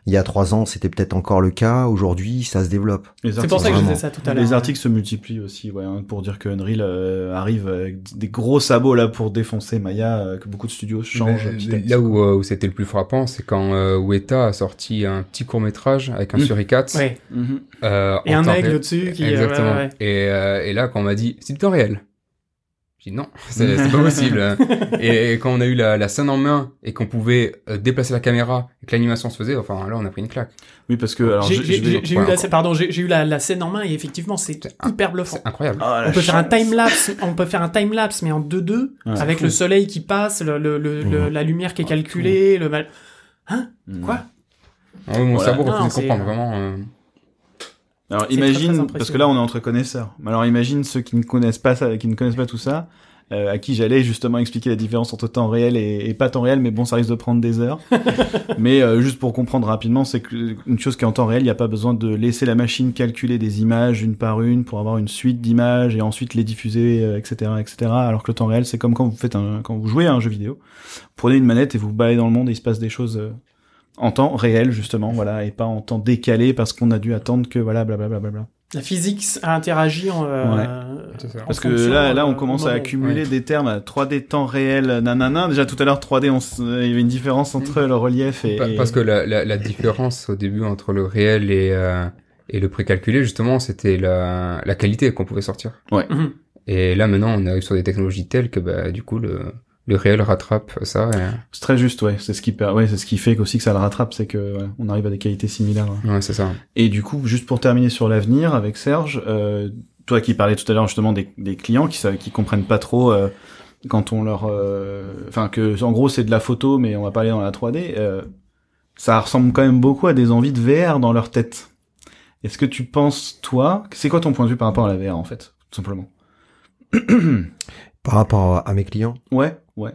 Il y a trois ans, c'était peut-être encore le cas. Aujourd'hui, ça se développe. Les C'est pour ça que je disais ça tout à l'heure. Les articles se multiplient aussi, ouais, hein, pour dire que Unreal euh, arrive avec des gros sabots là pour défoncer Maya, euh, que beaucoup de studios changent. Mais, petit à petit. là où, euh, où c'était le plus frappant, c'est quand euh, Weta a sorti un petit court métrage avec un Mm. suricate Ouais. Mhm. euh, Et en un aigle au-dessus qui. euh, Exactement. ouais, ouais. Et, euh, et là, quand on m'a dit, c'est du temps réel. J'ai dit non, c'est pas possible. et, et quand on a eu la, la scène en main et qu'on pouvait euh, déplacer la caméra et que l'animation se faisait, enfin là, on a pris une claque. Oui, parce que J'ai eu ouais, la, pardon, j'ai eu la, la scène en main et effectivement c'est hyper bluffant. C'est incroyable. Ah, On peut faire un time lapse, on peut faire un time lapse mais en 2-2 Ouais, avec le soleil qui passe, le, le, le- le- la lumière qui est calculée, le mal. Mhm. Quoi? Ah oui, mon Voilà. cerveau refusait de comprendre vraiment. euh, Alors C'est très, très imagine, parce que là on est entre connaisseurs. Alors imagine ceux qui ne connaissent pas ça, qui ne connaissent pas tout ça, euh, à qui j'allais justement expliquer la différence entre temps réel et, et pas temps réel, mais bon, ça risque de prendre des heures. mais euh, juste pour comprendre rapidement, c'est qu'une chose qui est en temps réel, il n'y a pas besoin de laisser la machine calculer des images une par une pour avoir une suite d'images et ensuite les diffuser, euh, etc., etc. Alors que le temps réel, c'est comme quand vous faites un, quand vous jouez à un jeu vidéo, vous prenez une manette et vous vous baladez dans le monde et il se passe des choses. Euh, en temps réel justement voilà et pas en temps décalé parce qu'on a dû attendre que voilà blablabla bla, bla, bla. La physique a interagi en. euh, en Parce que là, là, euh, on commence à accumuler Ouais. des termes à 3D temps réel, nanana. Déjà tout à l'heure 3D, on s- il y avait une différence entre le relief et. Pa- Parce que la, la, la différence au début entre le réel et, euh, et le précalculé, justement, c'était la, la qualité qu'on pouvait sortir. Mhm. Et là, maintenant, on arrive sur des technologies telles que, bah, du coup, le, le réel rattrape ça. et- c'est très juste, ouais. C'est ce qui, ouais, c'est ce qui fait qu'aussi que ça le rattrape, c'est que ouais, on arrive à des qualités similaires. Ouais, c'est ça. Et du coup, juste pour terminer sur l'avenir avec Serge, euh, toi qui parlais tout à l'heure justement des, des clients qui qui comprennent pas trop euh, quand on leur, euh, enfin que en gros c'est de la photo, mais on va pas aller dans la 3D. euh, ça ressemble quand même beaucoup à des envies de VR dans leur tête. Est-ce que tu penses toi, c'est quoi ton point de vue par rapport à la VR en fait, tout simplement? Par rapport à, mes clients, Ouais, ouais.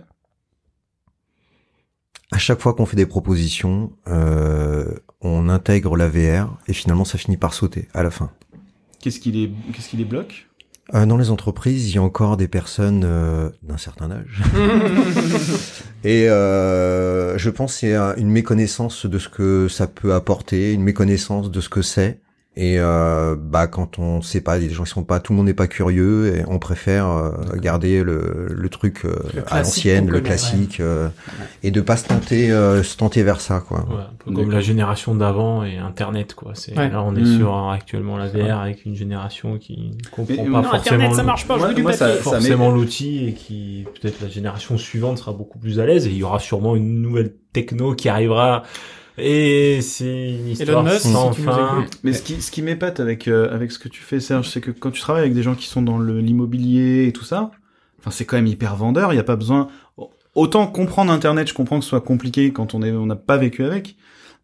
à chaque fois qu'on fait des propositions, euh, on intègre la VR et finalement ça finit par sauter à la fin. Qu'est-ce qui les, qu'est-ce qui les bloque? Euh, dans les entreprises, il y a encore des personnes euh, d'un certain âge. Et je pense que c'est euh, une méconnaissance de ce que ça peut apporter, une méconnaissance de ce que c'est. Et euh, bah quand on sait pas, des gens sont pas, tout le monde n'est pas curieux, et on préfère euh, garder le, le truc euh, Le à classique l'ancienne, le classique, euh, et de pas se tenter, euh, se tenter vers ça, quoi. Ouais, un peu D'accord. comme la génération d'avant et Internet, quoi. C'est, Ouais. Là, on est Mm. sur euh, actuellement la VR avec une génération qui comprend Mais, pas non, Non, forcément, Internet, ça marche pas, je Moi- veux du moi, ça- papier. ça- forcément l'outil et qui, peut-être la génération suivante sera beaucoup plus à l'aise et il y aura sûrement une nouvelle techno qui arrivera. Et c'est une histoire Musk, si sans tu nous fin. écoutes. Mais ce qui, ce qui m'épate avec, euh, avec ce que tu fais, Serge, c'est que quand tu travailles avec des gens qui sont dans le- l'immobilier et tout ça, enfin, c'est quand même hyper vendeur, il n'y a pas besoin... Autant comprendre Internet, je comprends que ce soit compliqué quand on est, on n'a pas vécu avec,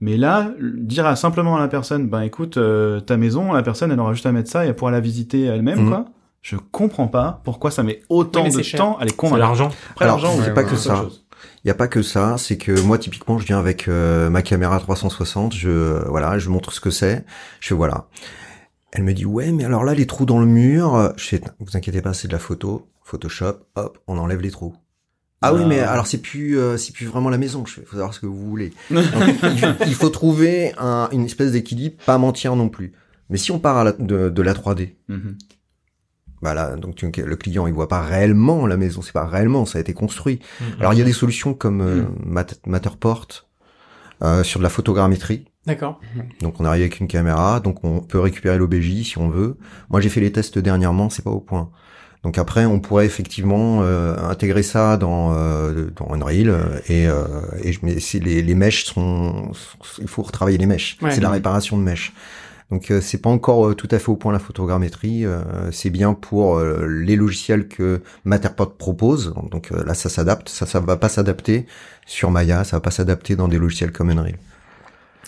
Mais là, dire à, simplement à la personne, ben écoute, euh, ta maison, la personne, elle aura juste à mettre ça et elle pourra la visiter elle-même, Mhm. quoi. Je comprends pas pourquoi ça met autant Oui, de cher. temps à les C'est convaincre. l'argent. Après, Alors, l'argent, c'est pas que ça. chose. Il y a pas que ça, c'est que moi typiquement je viens avec euh, ma caméra 360, je voilà, je montre ce que c'est, je fais voilà. Elle me dit ouais mais alors là les trous dans le mur, je fais vous inquiétez pas c'est de la photo, Photoshop, hop on enlève les trous. Ah oui Ah. mais alors c'est plus euh, c'est plus vraiment la maison, je fais faut savoir ce que vous voulez. Donc, il, il faut trouver un, une espèce d'équilibre, pas mentir non plus. Mais si on part à la- de, de la 3D, Mhm. Voilà, donc tu- le client il voit pas réellement la maison, c'est pas réellement, ça a été construit. Mhm. Alors il y a des solutions comme euh, Mat- Matterport euh, sur de la photogrammétrie. D'accord. Donc on arrive avec une caméra, donc on peut récupérer l'OBJ si on veut. Moi j'ai fait les tests dernièrement, c'est pas au point. Donc après on pourrait effectivement euh, intégrer ça dans euh, dans Unreal euh, et euh, et je mais c'est les les mèches sont, sont- il faut retravailler les mèches. Ouais. c'est la réparation de mèches. Donc euh, c'est pas encore euh, tout à fait au point la photogrammétrie. euh, c'est bien pour euh, les logiciels que Matterport propose. Donc euh, là ça s'adapte, ça ça va pas s'adapter sur Maya, ça va pas s'adapter dans des logiciels comme Unreal.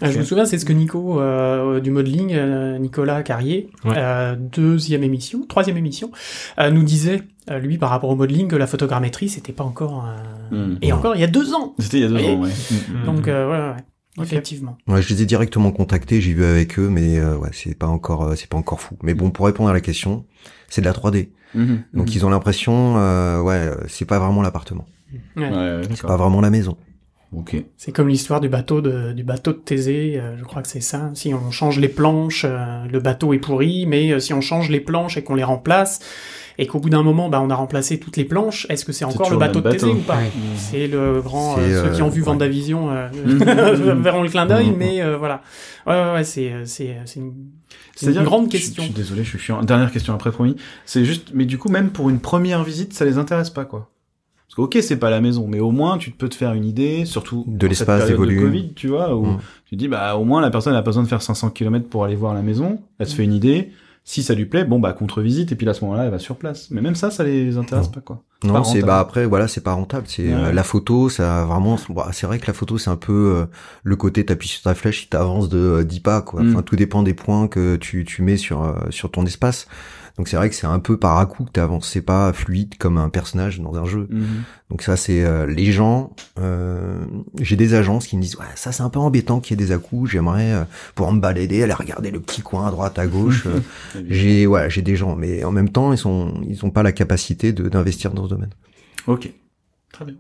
Ah, Je me souviens, c'est ce que Nico euh, du modeling, euh, Nicolas Carrier, Ouais. euh, deuxième émission, troisième émission, euh, nous disait euh, lui par rapport au modeling que la photogrammétrie c'était pas encore Mhm. et encore il y a deux ans. C'était il y a deux ans, ouais. Donc euh, ouais, ouais, ouais. Effectivement. Ouais, je les ai directement contactés, j'ai vu avec eux, mais euh, ouais, c'est pas encore, euh, c'est pas encore fou. Mais bon, pour répondre à la question, c'est de la 3D. Mhm. Donc ils ont l'impression, euh, ouais, euh, c'est pas vraiment l'appartement, Ouais. Ouais, c'est pas vraiment la maison. Ok. C'est comme l'histoire du bateau de du bateau de Thésée, euh, je crois que c'est ça. Si on change les planches, euh, le bateau est pourri, mais euh, si on change les planches et qu'on les remplace, et qu'au bout d'un moment, bah, on a remplacé toutes les planches, est-ce que c'est encore le bateau de Thésée ou pas Ouais. C'est le grand. Euh, ceux qui ont euh, vu ouais. Vendavision euh, verront le clin d'œil, Mhm. mais euh, voilà. Ouais, ouais, ouais, c'est euh, c'est c'est une, c'est une grande je- question. Je, suis désolé, je suis chiant. Dernière question après, promis. C'est juste, mais du coup, même pour une première visite, ça les intéresse pas, quoi. Parce que, ok, c'est pas la maison, mais au moins, tu peux te faire une idée, surtout De l'espace, des période de volumes. Covid, tu vois, où Mm. tu dis, bah, au moins, la personne a pas besoin de faire 500 km pour aller voir la maison. Elle se fait une idée. Si ça lui plaît, bon, bah, contre-visite, et puis là, à ce moment-là, elle va sur place. Mais même ça, ça les intéresse Non. pas, quoi. Non, c'est bah après voilà, c'est pas rentable. C'est Ouais. euh, la photo, ça vraiment. bon, c'est vrai que la photo, c'est un peu euh, le côté t'appuies sur ta flèche, il t'avance de euh, 10 pas quoi. Mm. Enfin, tout dépend des points que tu tu mets sur euh, sur ton espace. Donc c'est vrai que c'est un peu par à coup que t'avances. C'est pas fluide comme un personnage dans un jeu. Mhm. Donc ça c'est euh, les gens. euh, J'ai des agences qui me disent ouais ça c'est un peu embêtant qu'il y ait des à-coups. J'aimerais euh, pouvoir me balader, aller regarder le petit coin à droite à gauche. Euh, j'ai ouais j'ai des gens, mais en même temps ils sont ils ont pas la capacité de d'investir dans ce domaine. Ok. Très bien.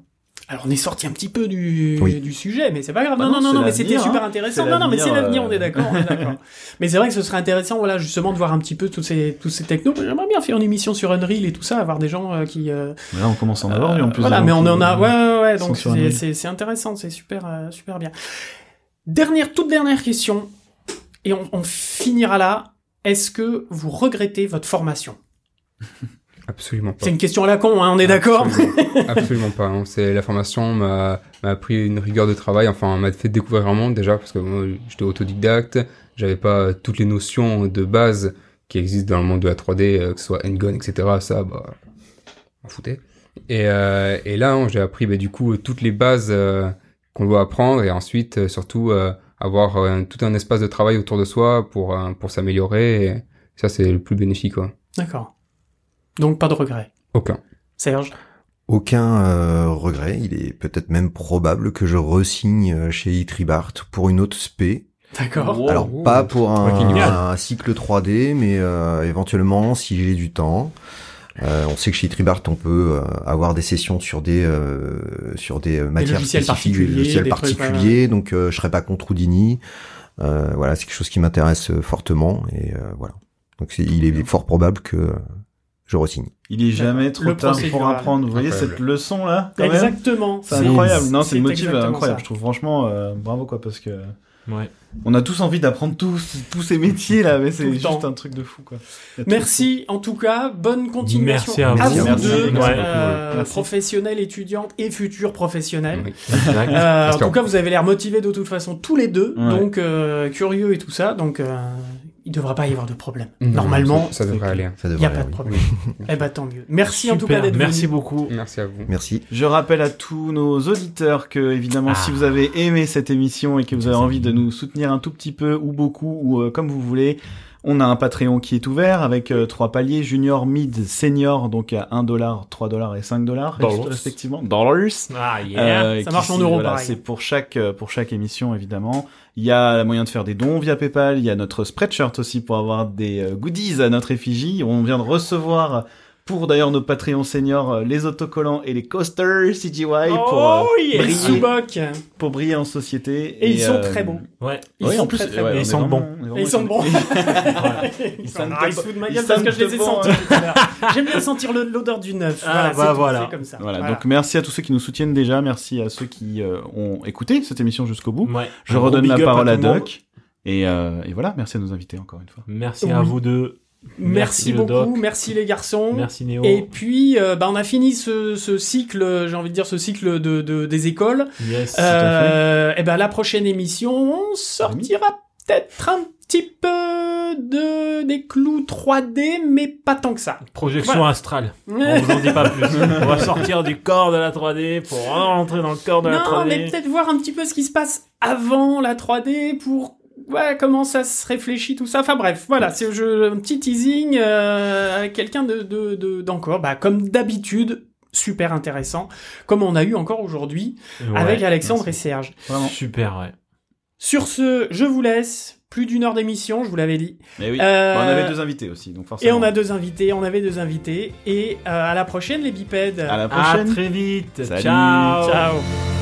Alors on est sorti un petit peu du, Oui. du sujet, mais c'est pas grave. Bah non, non, non, non, mais c'était l'avenir, super hein. intéressant. Non, non, mais c'est l'avenir, euh. on est d'accord, on est d'accord. mais c'est vrai que ce serait intéressant, voilà, justement, de voir un petit peu tous ces, tous ces technos. J'aimerais bien faire une émission sur Unreal et tout ça, avoir des gens euh, qui. euh, Mais là, on commence à en avoir, eu, en plus. voilà, des mais on en a. Ouais, ouais, ouais. Donc c'est intéressant, c'est super, euh, super bien. Dernière, toute dernière question, et on, on finira là. Est-ce que vous regrettez votre formation? Absolument pas. C'est une question à la con, hein, on est d'accord. Absolument, absolument pas. hein. C'est la formation m'a m'a appris une rigueur de travail. Enfin, m'a fait découvrir un monde déjà parce que moi, j'étais autodidacte. J'avais pas toutes les notions de base qui existent dans le monde de la 3D, euh, que ce soit Ngon, etc. Ça, bah, m'en foutais. Et, euh, et là, hein, j'ai appris bah, du coup toutes les bases euh, qu'on doit apprendre et ensuite euh, surtout avoir tout un espace de travail autour de soi pour pour s'améliorer. Ça, c'est le plus bénéfique. Quoi. D'accord. Donc pas de regret. Aucun. Serge. Aucun euh, regret. Il est peut-être même probable que je resigne euh, chez Itribart pour une autre spé. D'accord. Wow. Alors pas pour un, un cycle 3D, mais euh, éventuellement si j'ai du temps. Euh, on sait que chez Itribart on peut euh, avoir des sessions sur des euh, sur des matières logiciels spécifiques, des particuliers, logiciels des trucs, particuliers. Donc euh, je serais pas contre Houdini. Euh, voilà, c'est quelque chose qui m'intéresse fortement et euh, voilà. Donc il est fort probable que euh, je resigne. Il est jamais trop Le tard pour apprendre. Vous voyez Incroyable. cette leçon là quand Exactement. C'est incroyable. Non, c'est le motif incroyable. ça. Je trouve franchement euh, bravo quoi parce que Ouais. on a tous envie d'apprendre tous tous ces métiers là, mais c'est juste temps. un truc de fou quoi. Merci en tout cas, bonne continuation Merci à vous. vous Merci. deux, Ouais. euh, Merci. professionnels, étudiantes et futurs professionnels. Oui. Euh, en tout cas, vous avez l'air motivés de toute façon tous les deux, Ouais. donc euh, curieux et tout ça. Donc, il devrait pas y avoir de problème. Non, Normalement, ça, ça devrait aller. hein. Ça il devrait n'y a aller, pas de oui. problème. Eh ben tant mieux. Merci en tout cas d'être venu. merci beaucoup. Merci à vous. Merci. Je rappelle à tous nos auditeurs que, évidemment, si Ah. vous avez aimé cette émission et que vous avez envie de nous soutenir un tout petit peu ou beaucoup ou euh, comme vous voulez, on a un Patreon qui est ouvert avec euh, trois paliers, junior, mid, senior, donc à 1 dollar, 3 dollars et 5 dollars Dollars. respectivement. Dollars. Ah, Euh, Ça marche en euros, voilà, pareil. C'est pour chaque euh, pour chaque émission évidemment. Il y a moyen de faire des dons via PayPal. Il y a notre Spreadshirt aussi pour avoir des euh, goodies à notre effigie. On vient de recevoir pour d'ailleurs nos Patreons seniors euh, les autocollants et les coasters CGY pour euh, Oh, yeah, briller. Pour briller en société. Et ils sont euh, très bons. Ouais. Ils oui, sont en plus, très, très ouais, bons. on Ils est sentent vraiment- bon. on est vraiment Et ils sont bons. Ils foutent de ma gueule parce que je les ai sentis. J'aime bien sentir l'odeur du neuf. Ah, voilà, bah voilà. c'est comme ça. Voilà, donc merci à tous ceux qui nous soutiennent déjà, merci à ceux qui euh, ont écouté cette émission jusqu'au bout. Ouais. Je redonne la parole à. Doc. Et, euh, et voilà, merci à nos invités encore une fois. Merci à vous deux. Merci, beaucoup, merci les garçons. Merci Néo. Et puis, euh, bah, on a fini ce, ce cycle, j'ai envie de dire ce cycle de, de- des écoles. Yes. Euh, et ben la prochaine émission, on sortira peut-être un petit peu de des clous 3D, mais pas tant que ça. Projection Voilà. astrale. On vous en dit pas plus. On va sortir du corps de la 3D pour rentrer dans le corps de la non, 3D. mais peut-être voir un petit peu ce qui se passe avant la 3D pour ouais, comment ça se réfléchit tout ça. Enfin bref, voilà, c'est je- un petit teasing euh, avec quelqu'un de de- de- d'encore, bah comme d'habitude. Super intéressant, comme on a eu encore aujourd'hui Ouais, avec Alexandre merci. et Serge. Vraiment. Super, ouais. Sur ce, je vous laisse. Plus d'une heure d'émission, je vous l'avais dit. Mais oui, Euh, Bon, on avait deux invités aussi, donc Et forcément. on a deux invités, on avait deux invités. Et euh, à la prochaine, les bipèdes. À la À prochaine. très vite. Salut. Ciao. Ciao.